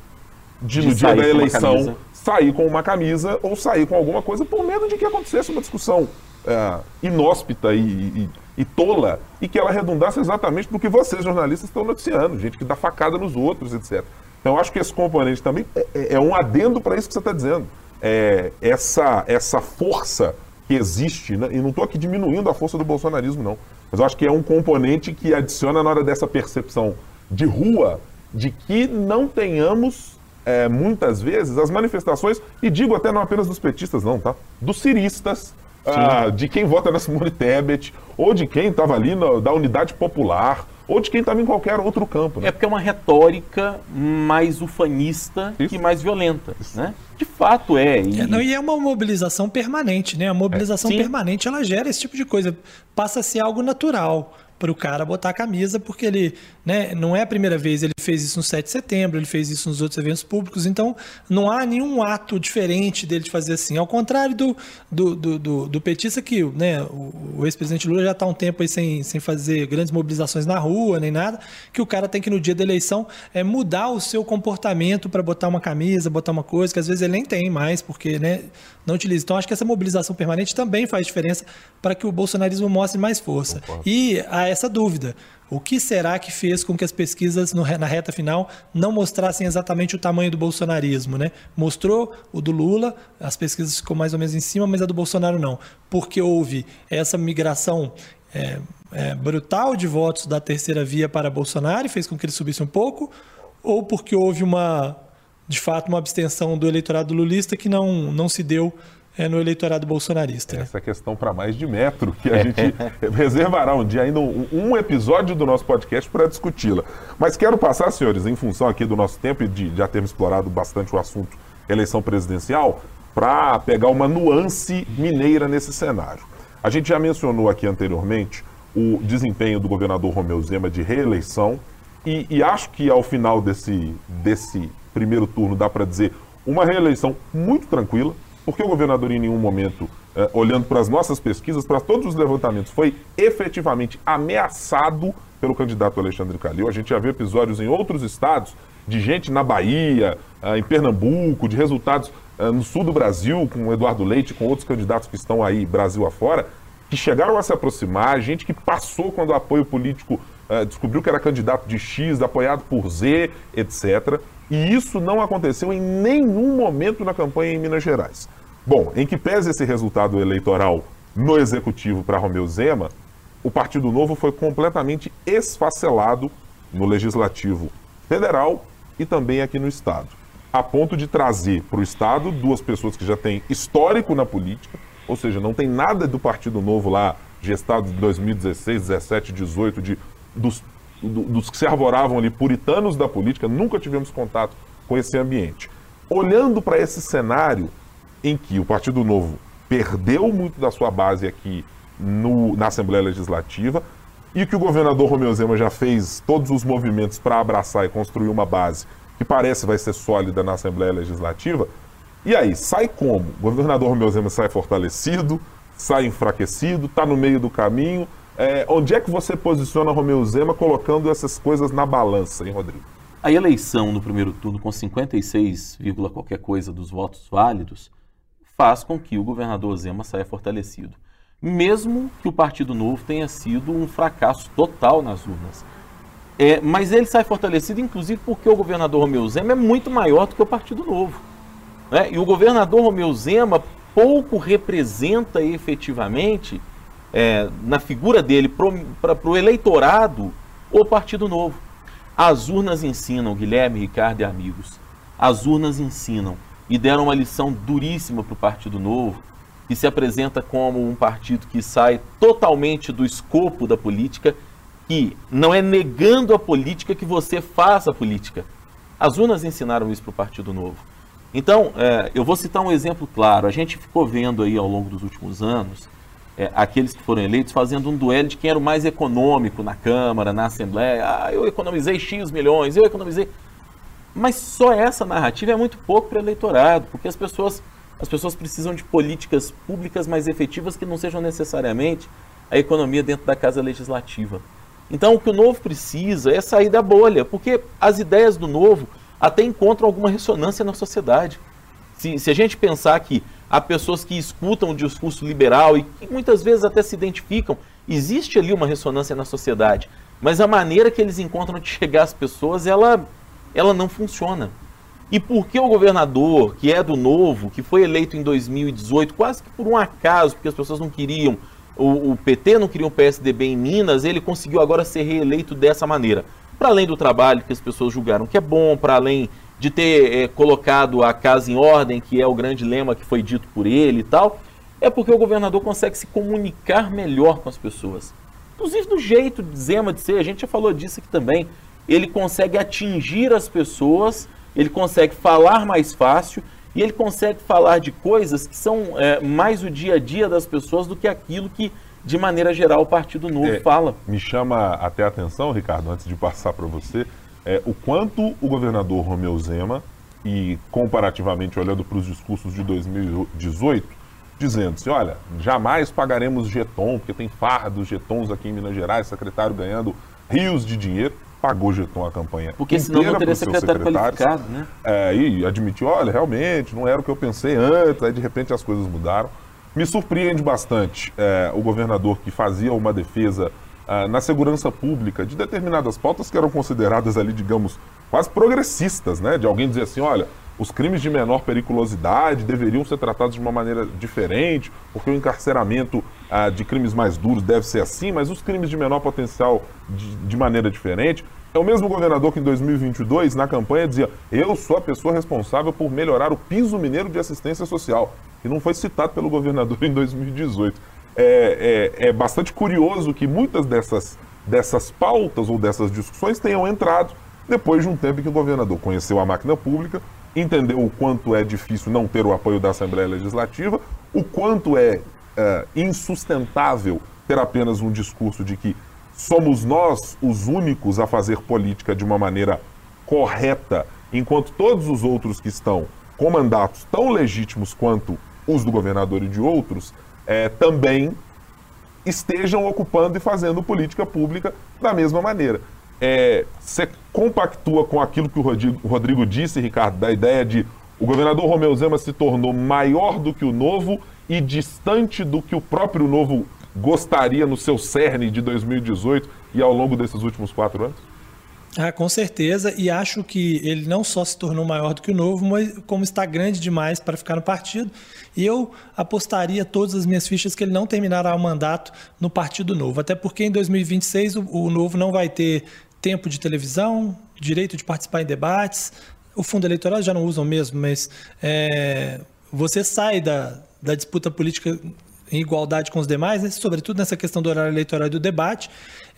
de, de no dia da eleição sair com uma camisa ou sair com alguma coisa por medo de que acontecesse uma discussão é, inóspita e, e, e, tola e que ela redundasse exatamente no que vocês, jornalistas, estão noticiando, gente que dá facada nos outros, etc. Então, acho que esse componente também é, é, é um adendo para isso que você está dizendo. É, essa, essa força que existe, né? e não estou aqui diminuindo a força do bolsonarismo, não, mas acho que é um componente que adiciona na hora dessa percepção de rua de que não tenhamos é, muitas vezes as manifestações, e digo até não apenas dos petistas, não, tá? Dos ciristas, ah, de quem vota na Simone Tebet, ou de quem estava ali no, da Unidade Popular, ou de quem estava em qualquer outro campo. Né? É porque é uma retórica mais ufanista Isso. que mais violenta, Isso. né? De fato é. E... é não, e é uma mobilização permanente, né? A mobilização é. permanente ela gera esse tipo de coisa. Passa a ser algo natural para o cara botar a camisa, porque ele né, não é a primeira vez, ele fez isso no 7 de setembro, ele fez isso nos outros eventos públicos, então não há nenhum ato diferente dele de fazer assim. Ao contrário do, do, do, do, do petista, que né, o, o ex-presidente Lula já está um tempo aí sem, sem fazer grandes mobilizações na rua, nem nada, que o cara tem que no dia da eleição é, mudar o seu comportamento para botar uma camisa, botar uma coisa, que às vezes ele nem tem mais, porque né, não utiliza. Então acho que essa mobilização permanente também faz diferença para que o bolsonarismo mostre mais força. E a essa dúvida. O que será que fez com que as pesquisas no, na reta final não mostrassem exatamente o tamanho do bolsonarismo? Né? Mostrou o do Lula, as pesquisas ficou mais ou menos em cima, mas a do Bolsonaro não. Porque houve essa migração é, é, brutal de votos da terceira via para Bolsonaro e fez com que ele subisse um pouco, ou porque houve uma, de fato, uma abstenção do eleitorado lulista que não, não se deu é, no eleitorado bolsonarista. Né? Essa é questão para mais de metro, que a gente reservará um dia, ainda um, um episódio do nosso podcast para discuti-la. Mas quero passar, senhores, em função aqui do nosso tempo e de já termos explorado bastante o assunto eleição presidencial, para pegar uma nuance mineira nesse cenário. A gente já mencionou aqui anteriormente o desempenho do governador Romeu Zema de reeleição, e, e acho que ao final desse, desse primeiro turno dá para dizer uma reeleição muito tranquila, porque o governador, em nenhum momento, eh, olhando para as nossas pesquisas, para todos os levantamentos, foi efetivamente ameaçado pelo candidato Alexandre Calil. A gente já viu episódios em outros estados, de gente na Bahia, eh, em Pernambuco, de resultados eh, no sul do Brasil, com o Eduardo Leite, com outros candidatos que estão aí Brasil afora, que chegaram a se aproximar, gente que passou quando o apoio político descobriu que era candidato de X, apoiado por Z, etc. E isso não aconteceu em nenhum momento na campanha em Minas Gerais. Bom, em que pese esse resultado eleitoral no executivo para Romeu Zema, o Partido Novo foi completamente esfacelado no legislativo federal e também aqui no estado, a ponto de trazer para o estado duas pessoas que já têm histórico na política, ou seja, não tem nada do Partido Novo lá, gestado de 2016, 17, 18, de, dos dos que se arvoravam ali, puritanos da política, nunca tivemos contato com esse ambiente. Olhando para esse cenário em que o Partido Novo perdeu muito da sua base aqui no, na Assembleia Legislativa e que o governador Romeu Zema já fez todos os movimentos para abraçar e construir uma base que parece vai ser sólida na Assembleia Legislativa. E aí, sai como? O governador Romeu Zema sai fortalecido, sai enfraquecido, está no meio do caminho, é, onde é que você posiciona Romeu Zema colocando essas coisas na balança, hein, Rodrigo? A eleição no primeiro turno, com 56, qualquer coisa dos votos válidos, faz com que o governador Zema saia fortalecido. Mesmo que o Partido Novo tenha sido um fracasso total nas urnas. É, mas ele sai fortalecido, inclusive, porque o governador Romeu Zema é muito maior do que o Partido Novo. Né? E o governador Romeu Zema pouco representa efetivamente é, na figura dele para o eleitorado o Partido Novo. As urnas ensinam, Guilherme, Ricardo e amigos, as urnas ensinam e deram uma lição duríssima para o Partido Novo, que se apresenta como um partido que sai totalmente do escopo da política, que não é negando a política que você faz a política. As urnas ensinaram isso para o Partido Novo. Então, é, eu vou citar um exemplo claro. A gente ficou vendo aí ao longo dos últimos anos é, aqueles que foram eleitos fazendo um duelo de quem era o mais econômico na Câmara, na Assembleia. Ah, eu economizei X milhões, eu economizei. Mas só essa narrativa é muito pouco para o eleitorado, porque as pessoas, as pessoas precisam de políticas públicas mais efetivas que não sejam necessariamente a economia dentro da casa legislativa. Então, o que o novo precisa é sair da bolha, porque as ideias do novo até encontram alguma ressonância na sociedade. Se, se a gente pensar que há pessoas que escutam o discurso liberal e que muitas vezes até se identificam, existe ali uma ressonância na sociedade, mas a maneira que eles encontram de chegar às pessoas, ela, ela não funciona. E por que o governador, que é do Novo, que foi eleito em 2018, quase que por um acaso, porque as pessoas não queriam, o, o PT não queria o PSDB em Minas, ele conseguiu agora ser reeleito dessa maneira? Para além do trabalho que as pessoas julgaram que é bom, para além de ter é, colocado a casa em ordem, que é o grande lema que foi dito por ele e tal, é porque o governador consegue se comunicar melhor com as pessoas. Inclusive do jeito de Zema de ser, a gente já falou disso aqui também. Ele consegue atingir as pessoas ele consegue falar mais fácil e ele consegue falar de coisas que são é, mais o dia a dia das pessoas do que aquilo que, de maneira geral, o Partido Novo é, fala. Me chama até a atenção, Ricardo, antes de passar para você, é, o quanto o governador Romeu Zema, e comparativamente olhando para os discursos de 2018, dizendo-se, olha, jamais pagaremos jeton, porque tem farra dos jetons aqui em Minas Gerais, secretário ganhando rios de dinheiro pagou jeton a campanha Porque senão não teria secretário qualificado, né? É, e admitiu, olha, realmente, não era o que eu pensei antes, aí de repente as coisas mudaram. Me surpreende bastante é, o governador que fazia uma defesa é, na segurança pública de determinadas pautas que eram consideradas ali, digamos, quase progressistas, né? De alguém dizer assim, olha, os crimes de menor periculosidade deveriam ser tratados de uma maneira diferente, porque o encarceramento ah, de crimes mais duros deve ser assim, mas os crimes de menor potencial de, de maneira diferente. É o mesmo governador que em 2022, na campanha, dizia: Eu sou a pessoa responsável por melhorar o piso mineiro de assistência social, que não foi citado pelo governador em 2018. É, é, é bastante curioso que muitas dessas, dessas pautas ou dessas discussões tenham entrado depois de um tempo em que o governador conheceu a máquina pública, entendeu o quanto é difícil não ter o apoio da Assembleia Legislativa, o quanto é, é insustentável ter apenas um discurso de que somos nós os únicos a fazer política de uma maneira correta, enquanto todos os outros que estão com mandatos tão legítimos quanto os do governador e de outros é, também estejam ocupando e fazendo política pública da mesma maneira é, você compactua com aquilo que o Rodrigo, o Rodrigo disse, Ricardo, da ideia de o governador Romeu Zema se tornou maior do que o novo e distante do que o próprio novo gostaria no seu cerne de 2018 e ao longo desses últimos quatro anos? Ah, com certeza, e acho que ele não só se tornou maior do que o novo, mas como está grande demais para ficar no partido. E eu apostaria todas as minhas fichas que ele não terminará o mandato no Partido Novo. Até porque em 2026 o, o Novo não vai ter tempo de televisão, direito de participar em debates. O fundo eleitoral já não usam mesmo, mas é, você sai da, da disputa política em igualdade com os demais, né? sobretudo nessa questão do horário eleitoral e do debate,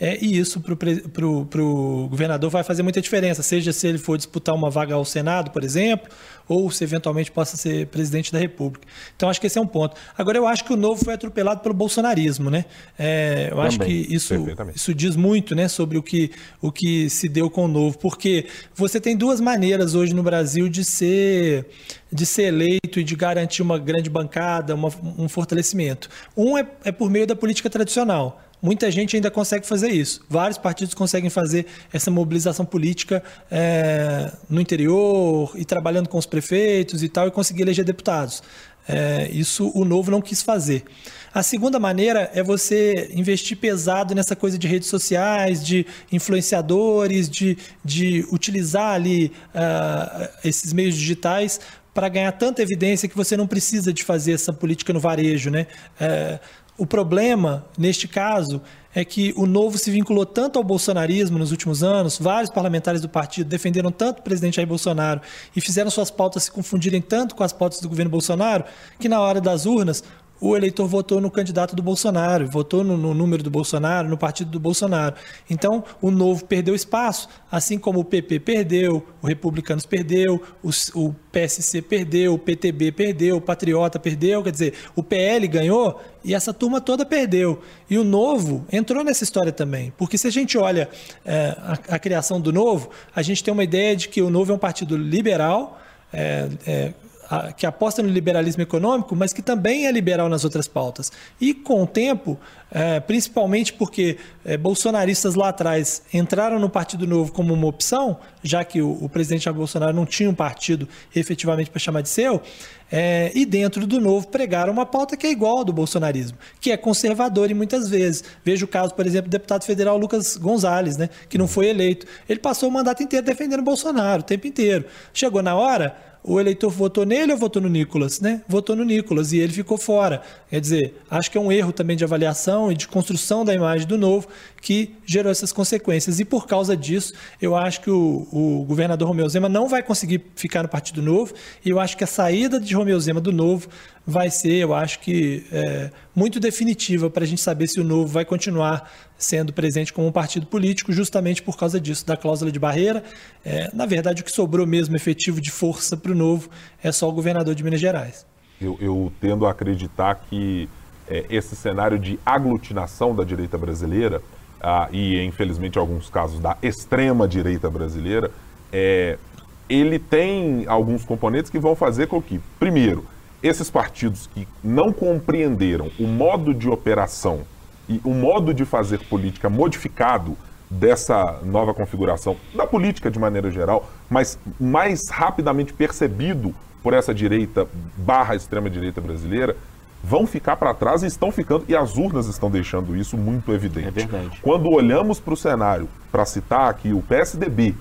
é, e isso para o governador vai fazer muita diferença, seja se ele for disputar uma vaga ao Senado, por exemplo, ou se eventualmente possa ser presidente da República. Então, acho que esse é um ponto. Agora, eu acho que o novo foi atropelado pelo bolsonarismo. Né? É, eu Também, acho que isso, isso diz muito né, sobre o que, o que se deu com o novo, porque você tem duas maneiras hoje no Brasil de ser de ser eleito e de garantir uma grande bancada, uma, um fortalecimento. Um é, é por meio da política tradicional. Muita gente ainda consegue fazer isso. Vários partidos conseguem fazer essa mobilização política é, no interior e trabalhando com os prefeitos e tal e conseguir eleger deputados. É, isso o novo não quis fazer. A segunda maneira é você investir pesado nessa coisa de redes sociais, de influenciadores, de, de utilizar ali uh, esses meios digitais para ganhar tanta evidência que você não precisa de fazer essa política no varejo, né? É, o problema, neste caso, é que o Novo se vinculou tanto ao bolsonarismo nos últimos anos, vários parlamentares do partido defenderam tanto o presidente Jair Bolsonaro e fizeram suas pautas se confundirem tanto com as pautas do governo Bolsonaro, que na hora das urnas o eleitor votou no candidato do Bolsonaro, votou no, no, número do Bolsonaro, no partido do Bolsonaro. Então, o Novo perdeu espaço, assim como o PP perdeu, o Republicanos perdeu, o, o PSC perdeu, o PTB perdeu, o Patriota perdeu, quer dizer, o PL ganhou e essa turma toda perdeu. E o Novo entrou nessa história também, porque se a gente olha é, a, a, criação do Novo, a gente tem uma ideia de que o Novo é um partido liberal, é, é, que aposta no liberalismo econômico, mas que também é liberal nas outras pautas. E com o tempo, é, principalmente porque é, bolsonaristas lá atrás entraram no Partido Novo como uma opção, já que o, o presidente Jair Bolsonaro não tinha um partido efetivamente para chamar de seu, é, e dentro do Novo pregaram uma pauta que é igual ao do bolsonarismo, que é conservador e muitas vezes. Veja o caso, por exemplo, do deputado federal Lucas Gonzalez, né, que não foi eleito. Ele passou o mandato inteiro defendendo Bolsonaro, o tempo inteiro. Chegou na hora, o eleitor votou nele ou votou no Nicolas, né? Votou no Nicolas e ele ficou fora. Quer dizer, acho que é um erro também de avaliação e de construção da imagem do novo que gerou essas consequências. E por causa disso, eu acho que o, o governador Romeu Zema não vai conseguir ficar no Partido Novo e eu acho que a saída de Romeu Zema do Novo vai ser, eu acho que, é, muito definitiva para a gente saber se o Novo vai continuar sendo presente como um partido político, justamente por causa disso, da cláusula de barreira. É, na verdade, o que sobrou mesmo efetivo de força para o Novo é só o governador de Minas Gerais. Eu, eu tendo a acreditar que é, esse cenário de aglutinação da direita brasileira, ah, e infelizmente alguns casos da extrema direita brasileira, é, ele tem alguns componentes que vão fazer com que, primeiro, esses partidos que não compreenderam o modo de operação e o modo de fazer política modificado dessa nova configuração da política de maneira geral, mas mais rapidamente percebido por essa direita barra extrema direita brasileira, vão ficar para trás e estão ficando, e as urnas estão deixando isso muito evidente. É verdade. Quando olhamos para o cenário, para citar aqui o PSDB,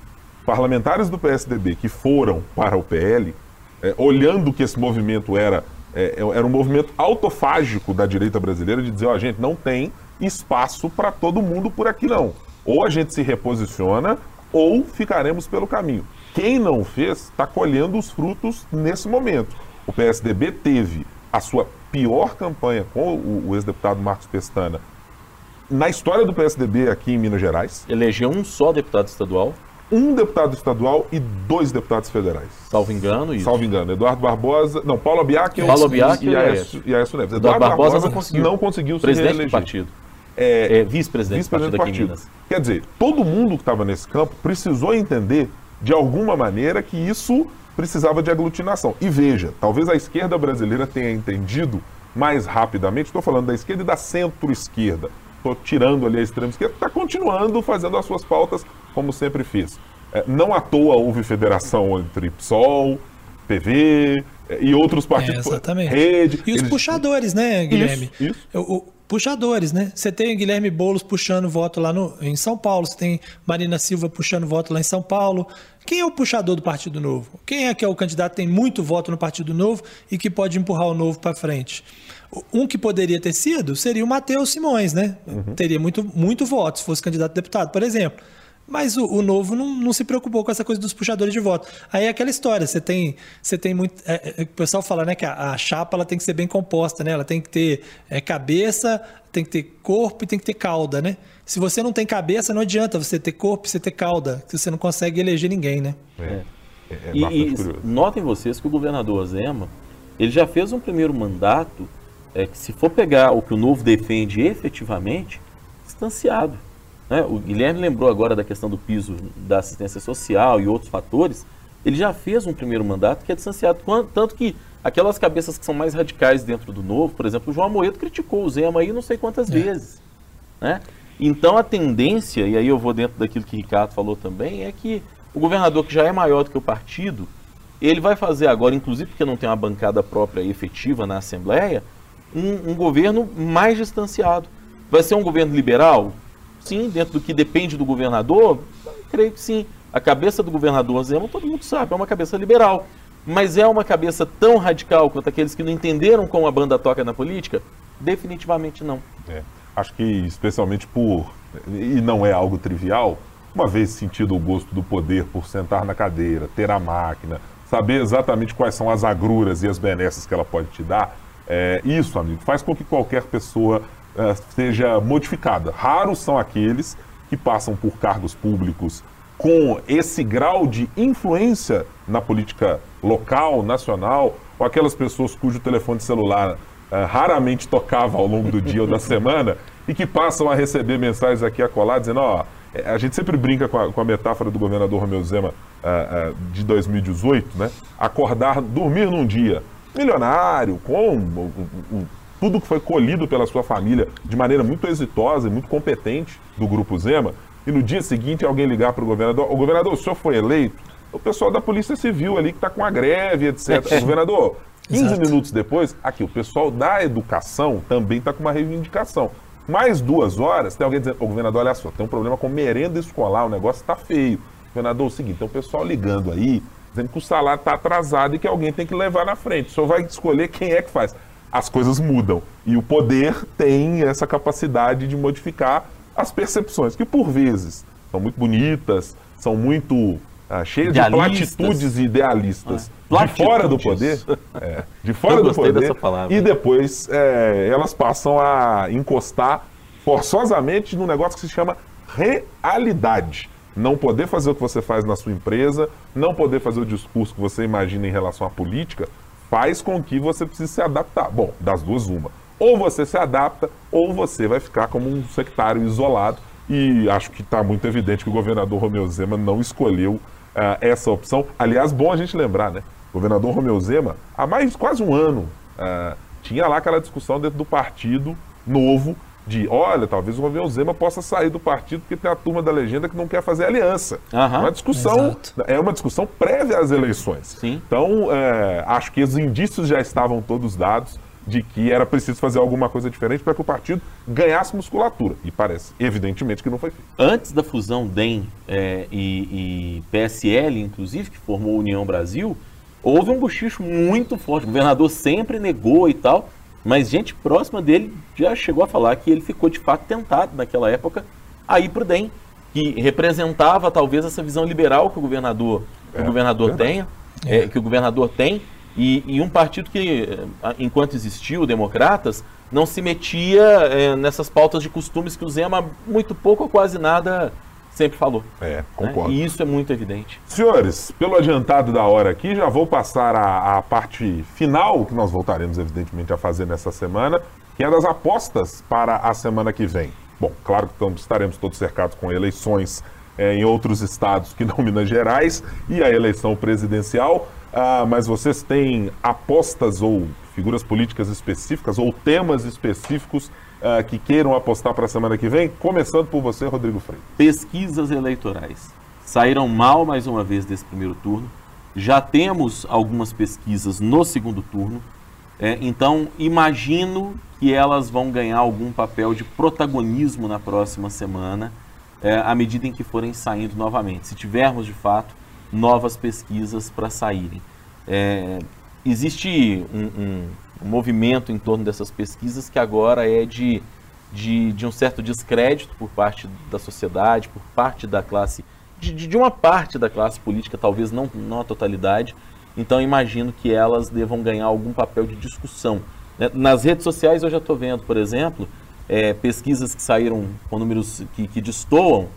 parlamentares do PSDB que foram para o PL, é, olhando que esse movimento era, é, é, era um movimento autofágico da direita brasileira, de dizer, ó, oh, gente, não tem espaço para todo mundo por aqui não. Ou a gente se reposiciona, ou ficaremos pelo caminho. Quem não fez está colhendo os frutos nesse momento. O PSDB teve a sua pior campanha com o, o ex-deputado Marcos Pestana na história do PSDB aqui em Minas Gerais. Elegeu um só deputado estadual um deputado estadual e dois deputados federais. Salvo engano, isso. Salvo engano. Eduardo Barbosa. Não, Paulo Abiac Paulo Abiac e, Aécio, e Aécio Neves. Eduardo, Barbosa, Barbosa, não conseguiu, não conseguiu presidente do partido. É, é vice-presidente vice do partido, partido. Minas. Quer dizer, todo mundo que estava nesse campo precisou entender, de alguma maneira, que isso precisava de aglutinação. E veja, talvez a esquerda brasileira tenha entendido mais rapidamente, estou falando da esquerda e da centro-esquerda, estou tirando ali a extrema esquerda, está continuando fazendo as suas pautas como sempre fez. É, não à toa houve federação entre PSOL, PV é, e outros partidos. É, exatamente. Rede. E os eles... puxadores, né, Guilherme? Isso, isso. O, o, puxadores, né? Você tem Guilherme Boulos puxando voto lá no, em São Paulo, você tem Marina Silva puxando voto lá em São Paulo. Quem é o puxador do Partido Novo? Quem é que é o candidato que tem muito voto no Partido Novo e que pode empurrar o Novo para frente? Um que poderia ter sido seria o Matheus Simões, né? Uhum. Teria muito, muito voto se fosse candidato a deputado, por exemplo. Mas o, o novo não, não, se preocupou com essa coisa dos puxadores de voto. Aí é aquela história, você tem, você tem muito. É, é, o pessoal fala né, que a, a, chapa ela tem que ser bem composta, né? Ela tem que ter é, cabeça, tem que ter corpo e tem que ter cauda, né? Se você não tem cabeça, não adianta você ter corpo e você ter cauda, que você não consegue eleger ninguém, né? É. é, é e, e notem vocês que o governador Zema, ele já fez um primeiro mandato, é, que se for pegar o que o novo defende efetivamente, distanciado. Né? O Guilherme lembrou agora da questão do piso da assistência social e outros fatores. Ele já fez um primeiro mandato que é distanciado, tanto que aquelas cabeças que são mais radicais dentro do novo, por exemplo, o João Amoedo criticou o Zema aí não sei quantas é. vezes. Né? Então a tendência, e aí eu vou dentro daquilo que o Ricardo falou também, é que o governador, que já é maior do que o partido, ele vai fazer agora, inclusive porque não tem uma bancada própria efetiva na Assembleia, um, um governo mais distanciado. Vai ser um governo liberal? Sim, dentro do que depende do governador, creio que sim. A cabeça do governador Zema, todo mundo sabe, é uma cabeça liberal. Mas é uma cabeça tão radical quanto aqueles que não entenderam como a banda toca na política? Definitivamente não. É, acho que especialmente por, e não é algo trivial, uma vez sentido o gosto do poder por sentar na cadeira, ter a máquina, saber exatamente quais são as agruras e as benesses que ela pode te dar, é, isso, amigo, faz com que qualquer pessoa uh, seja modificada. Raros são aqueles que passam por cargos públicos com esse grau de influência na política local, nacional, ou aquelas pessoas cujo telefone celular uh, raramente tocava ao longo do dia ou da semana e que passam a receber mensagens aqui a colar dizendo, ó, é, a gente sempre brinca com a, com a metáfora do governador Romeu Zema uh, uh, de 2018, né? Acordar, dormir num dia milionário, com o, o, tudo que foi colhido pela sua família de maneira muito exitosa e muito competente do Grupo Zema, e no dia seguinte alguém ligar para o governador, o governador, o senhor foi eleito? O pessoal da Polícia Civil ali que está com a greve, etc. governador, 15 Exato. minutos depois, aqui, o pessoal da educação também está com uma reivindicação. Mais duas horas, tem alguém dizendo, o governador, olha só, tem um problema com merenda escolar, o negócio está feio. Governador, é o seguinte, tem o pessoal ligando aí, dizendo que o salário está atrasado e que alguém tem que levar na frente. O senhor vai escolher quem é que faz. As coisas mudam. E o poder tem essa capacidade de modificar as percepções, que por vezes são muito bonitas, são muito ah, cheias de platitudes idealistas. Ah, de fora do poder. É, de fora do poder. E depois é, elas passam a encostar forçosamente num negócio que se chama realidade. Não poder fazer o que você faz na sua empresa, não poder fazer o discurso que você imagina em relação à política, faz com que você precise se adaptar. Bom, das duas, uma. Ou você se adapta, ou você vai ficar como um sectário isolado. E acho que está muito evidente que o governador Romeu Zema não escolheu uh, essa opção. Aliás, bom a gente lembrar, né? O governador Romeu Zema, há mais quase um ano, uh, tinha lá aquela discussão dentro do partido novo de, olha, talvez o Romeu Zema possa sair do partido porque tem a turma da legenda que não quer fazer aliança. Uhum, uma discussão, exato. é uma discussão prévia às eleições. Sim. Então, é, acho que os indícios já estavam todos dados de que era preciso fazer alguma coisa diferente para que o partido ganhasse musculatura. E parece, evidentemente, que não foi feito. Antes da fusão DEM é, e, e PSL, inclusive, que formou a União Brasil, houve um bochicho muito forte. O governador sempre negou e tal. Mas gente próxima dele já chegou a falar que ele ficou de fato tentado naquela época a ir para o DEM, que representava talvez essa visão liberal que o governador, é, o governador tenha, é. que o governador tem, e, e, um partido que, enquanto existiu, Democratas, não se metia é, nessas pautas de costumes que o Zema muito pouco ou quase nada sempre falou. É, concordo. Né? E isso é muito evidente. Senhores, pelo adiantado da hora aqui, já vou passar a, a parte final, que nós voltaremos, evidentemente, a fazer nessa semana, que é das apostas para a semana que vem. Bom, claro que estaremos todos cercados com eleições é, em outros estados que não Minas Gerais e a eleição presidencial, ah, mas vocês têm apostas ou figuras políticas específicas ou temas específicos uh, que queiram apostar para a semana que vem? Começando por você, Rodrigo Freire. Pesquisas eleitorais. Saíram mal mais uma vez desse primeiro turno. Já temos algumas pesquisas no segundo turno. É, então, imagino que elas vão ganhar algum papel de protagonismo na próxima semana, é, à medida em que forem saindo novamente. Se tivermos, de fato, novas pesquisas para saírem. É, existe um, um, um movimento em torno dessas pesquisas que agora é de, de, de um certo descrédito por parte da sociedade, por parte da classe, de, de uma parte da classe política, talvez não, não a totalidade. Então imagino que elas devam ganhar algum papel de discussão. Né? Nas redes sociais eu já estou vendo, por exemplo, é, pesquisas que saíram com números que, que destoam,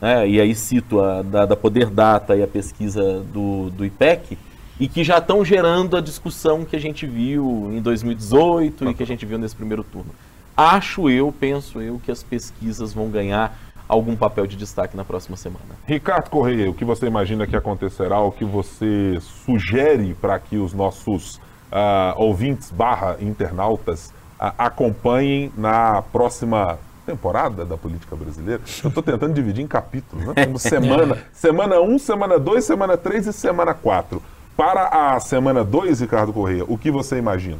né? e aí cito a da, da Poder Data e a pesquisa do, do IPEC, e que já estão gerando a discussão que a gente viu em 2018 e que a gente viu nesse primeiro turno. Acho eu, penso eu, que as pesquisas vão ganhar algum papel de destaque na próxima semana. Ricardo Correia, o que você imagina que acontecerá, o que você sugere para que os nossos uh, ouvintes barra internautas uh, acompanhem na próxima temporada da política brasileira? Eu estou tentando dividir em capítulos, né? Como semana, semana 1, semana 2, semana 3 e semana 4. Para a semana 2, Ricardo Correia, o que você imagina?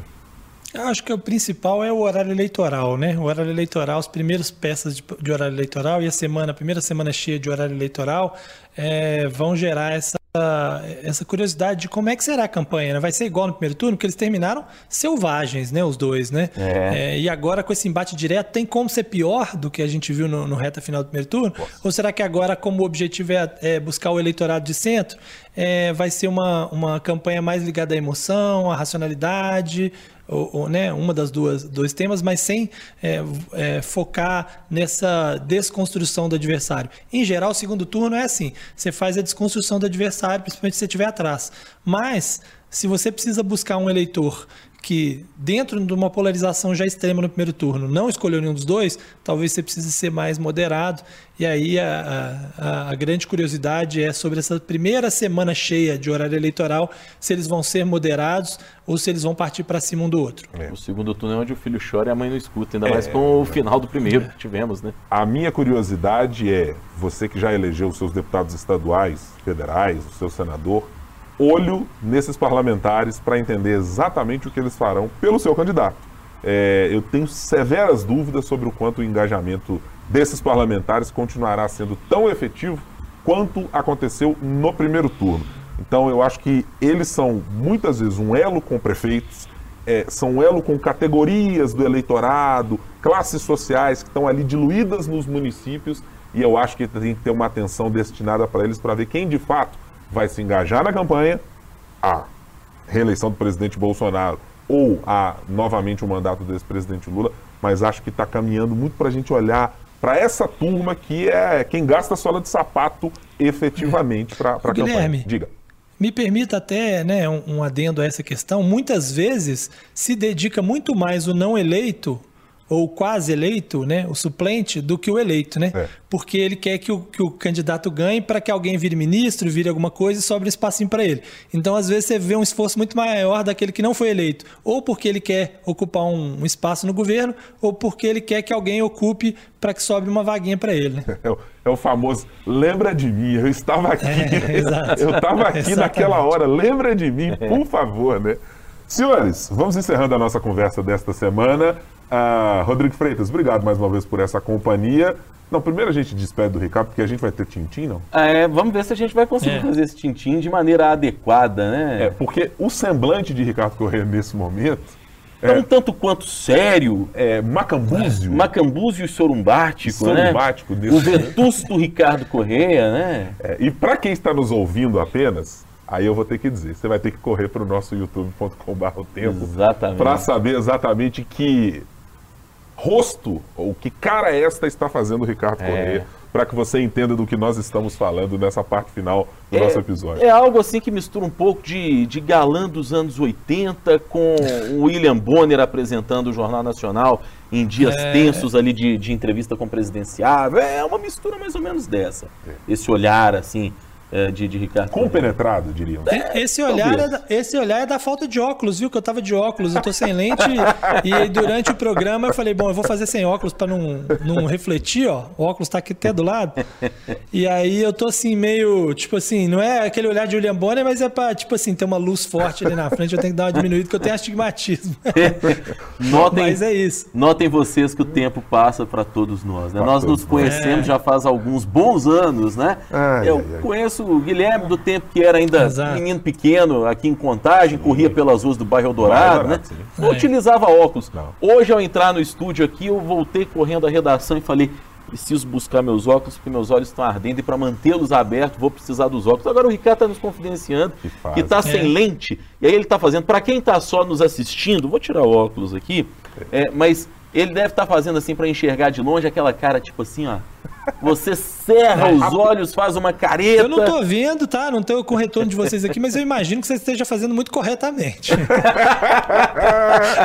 Acho que o principal é o horário eleitoral, né? O horário eleitoral, as primeiras peças de, de horário eleitoral e a semana, a primeira semana cheia de horário eleitoral é, vão gerar essa essa curiosidade de como é que será a campanha. Né? Vai ser igual no primeiro turno, porque eles terminaram selvagens, né? Os dois, né? É. É, e agora com esse embate direto, tem como ser pior do que a gente viu no, no reta final do primeiro turno? Nossa. Ou será que agora, como o objetivo é, é buscar o eleitorado de centro, é, vai ser uma, uma campanha mais ligada à emoção, à racionalidade? Ou, ou, né, uma das duas dois temas, mas sem é, é, focar nessa desconstrução do adversário. Em geral, o segundo turno é assim: você faz a desconstrução do adversário, principalmente se você estiver atrás. Mas se você precisa buscar um eleitor que, dentro de uma polarização já extrema no primeiro turno, não escolheu nenhum dos dois, talvez você precise ser mais moderado. E aí a, a, a, grande curiosidade é sobre essa primeira semana cheia de horário eleitoral, se eles vão ser moderados ou se eles vão partir para cima um do outro. É. O segundo turno é onde o filho chora e a mãe não escuta, ainda é, mais com o final do primeiro é. que tivemos, né? A minha curiosidade é, você que já elegeu os seus deputados estaduais, federais, o seu senador, olho nesses parlamentares para entender exatamente o que eles farão pelo seu candidato. É, eu tenho severas dúvidas sobre o quanto o engajamento desses parlamentares continuará sendo tão efetivo quanto aconteceu no primeiro turno. Então, eu acho que eles são muitas vezes um elo com prefeitos, é, são um elo com categorias do eleitorado, classes sociais que estão ali diluídas nos municípios, e eu acho que tem que ter uma atenção destinada para eles para ver quem de fato vai se engajar na campanha, a reeleição do presidente Bolsonaro ou a novamente o mandato desse presidente Lula, mas acho que está caminhando muito para a gente olhar para essa turma que é quem gasta sola de sapato efetivamente para a campanha. Diga. Me permita até né, um, um adendo a essa questão. Muitas vezes se dedica muito mais o não eleito ou quase eleito, né, o suplente, do que o eleito, né? É. Porque ele quer que o, que o candidato ganhe para que alguém vire ministro, vire alguma coisa e sobre um espacinho para ele. Então, às vezes, você vê um esforço muito maior daquele que não foi eleito, ou porque ele quer ocupar um, um espaço no governo, ou porque ele quer que alguém ocupe para que sobre uma vaguinha para ele. Né? É, o, é, o, famoso, lembra de mim, eu estava aqui, é, eu estava aqui naquela hora, lembra de mim, por favor, né? Senhores, vamos encerrando a nossa conversa desta semana. Ah, Rodrigo Freitas, obrigado mais uma vez por essa companhia. Não, primeiro a gente despede do Ricardo, porque a gente vai ter tintim, não? É, vamos ver se a gente vai conseguir é. fazer esse tintim de maneira adequada, né? É, porque o semblante de Ricardo Corrêa nesse momento... É, um tanto quanto sério. É, macambúzio. É, macambúzio e sorumbático, sorumbático né? O vetusto Ricardo Corrêa, né? É, e para quem está nos ouvindo apenas, Aí eu vou ter que dizer, você vai ter que correr para o nosso youtube.com.br o tempo para saber exatamente que rosto ou que cara esta está fazendo o Ricardo é. Corrêa, para que você entenda do que nós estamos falando nessa parte final do é, nosso episódio. É algo assim que mistura um pouco de, de galã dos anos 80 com o William Bonner apresentando o Jornal Nacional em dias é. tensos ali de, de entrevista com o presidenciável. É uma mistura mais ou menos dessa. É. Esse olhar assim é, de, de Ricardo. Compenetrado, diria. É, esse, olhar é da, esse olhar é da falta de óculos, viu? Que eu tava de óculos, eu tô sem lente. e durante o programa eu falei, bom, eu vou fazer sem óculos para não, não refletir, ó. O óculos tá aqui até do lado. E aí eu tô assim, meio, tipo assim, não é aquele olhar de William Bonner, mas é pra, tipo assim, ter uma luz forte ali na frente, eu tenho que dar uma diminuída, porque eu tenho astigmatismo. notem, mas é isso. Notem vocês que o tempo passa para todos nós, né? nós nos conhecemos é. já faz alguns bons anos, né? Ai, eu ai. conheço o Guilherme do tempo que era ainda Exato. menino pequeno aqui em Contagem, corria pelas ruas do bairro Eldorado, né? Não utilizava óculos. Não. Hoje, ao entrar no estúdio aqui, eu voltei correndo à redação e falei, preciso buscar meus óculos porque meus olhos estão ardendo e para mantê-los abertos vou precisar dos óculos. Agora o Ricardo está nos confidenciando que está sem é. lente e aí ele está fazendo. Para quem está só nos assistindo, vou tirar o óculos aqui, é, mas ele deve estar tá fazendo assim para enxergar de longe aquela cara tipo assim, ó. Você cerra os olhos, faz uma careta. Eu não tô vendo, tá? Não tenho com o retorno de vocês aqui, mas eu imagino que você esteja fazendo muito corretamente.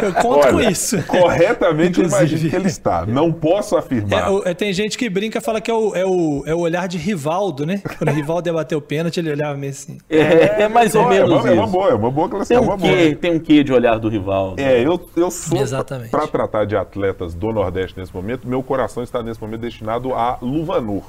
eu conto Olha, com isso. Corretamente, eu imagino que ele está. Não posso afirmar. É, é, tem gente que brinca fala que é o, é, o, é o olhar de Rivaldo, né? Quando o Rivaldo ia bater o pênalti, ele olhava meio assim. É, é mais ou menos. É uma, é uma boa, é uma boa classificação. Tem, um quê, tem um quê de olhar do Rivaldo. É, eu, eu sou. Para tratar de atletas do Nordeste nesse momento, meu coração está nesse momento destinado a Luvanor,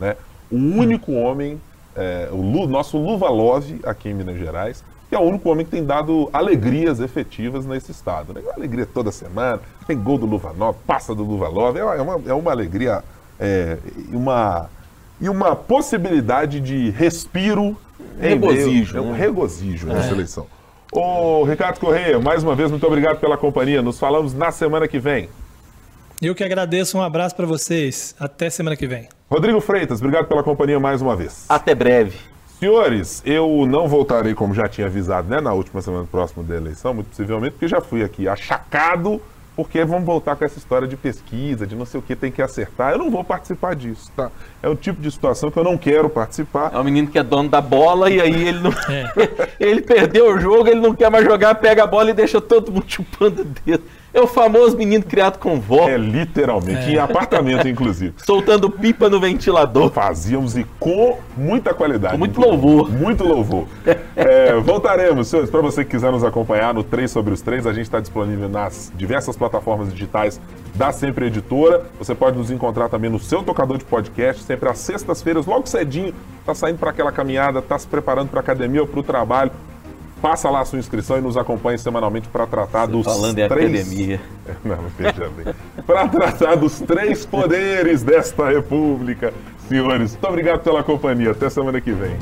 né? O único homem, é, o Lu, nosso Luvalove aqui em Minas Gerais, que é o único homem que tem dado alegrias efetivas nesse estado. Né? Uma alegria toda semana, tem gol do Luvanov, passa do Luvalove, é uma, é uma alegria é, uma, e uma possibilidade de respiro. Regozijo. É um né? regozijo é. nessa eleição. Ô, Ricardo Correia, mais uma vez, muito obrigado pela companhia. Nos falamos na semana que vem. Eu que agradeço, um abraço para vocês. Até semana que vem. Rodrigo Freitas, obrigado pela companhia mais uma vez. Até breve. Senhores, eu não voltarei, como já tinha avisado, né, na última semana próxima da eleição, muito possivelmente, porque já fui aqui achacado porque vamos voltar com essa história de pesquisa, de não sei o que, tem que acertar. Eu não vou participar disso, tá? É o tipo de situação que eu não quero participar. É um menino que é dono da bola e aí ele não. É. ele perdeu o jogo, ele não quer mais jogar, pega a bola e deixa todo mundo chupando o dedo. É o famoso menino criado com vó. É, literalmente. É. Em apartamento, inclusive. Soltando pipa no ventilador. Fazíamos e com muita qualidade. Com muito louvor. Muito louvor. é, voltaremos, senhores. Para você que quiser nos acompanhar no 3 sobre os 3, a gente está disponível nas diversas plataformas digitais da Sempre Editora. Você pode nos encontrar também no seu tocador de podcast, sempre às sextas-feiras, logo cedinho. Está saindo para aquela caminhada, está se preparando para a academia ou para o trabalho Faça lá a sua inscrição e nos acompanhe semanalmente para tratar Você dos falando três... Falando em academia. Não, veja bem. para tratar dos três poderes desta república. Senhores, muito obrigado pela companhia. Até semana que vem.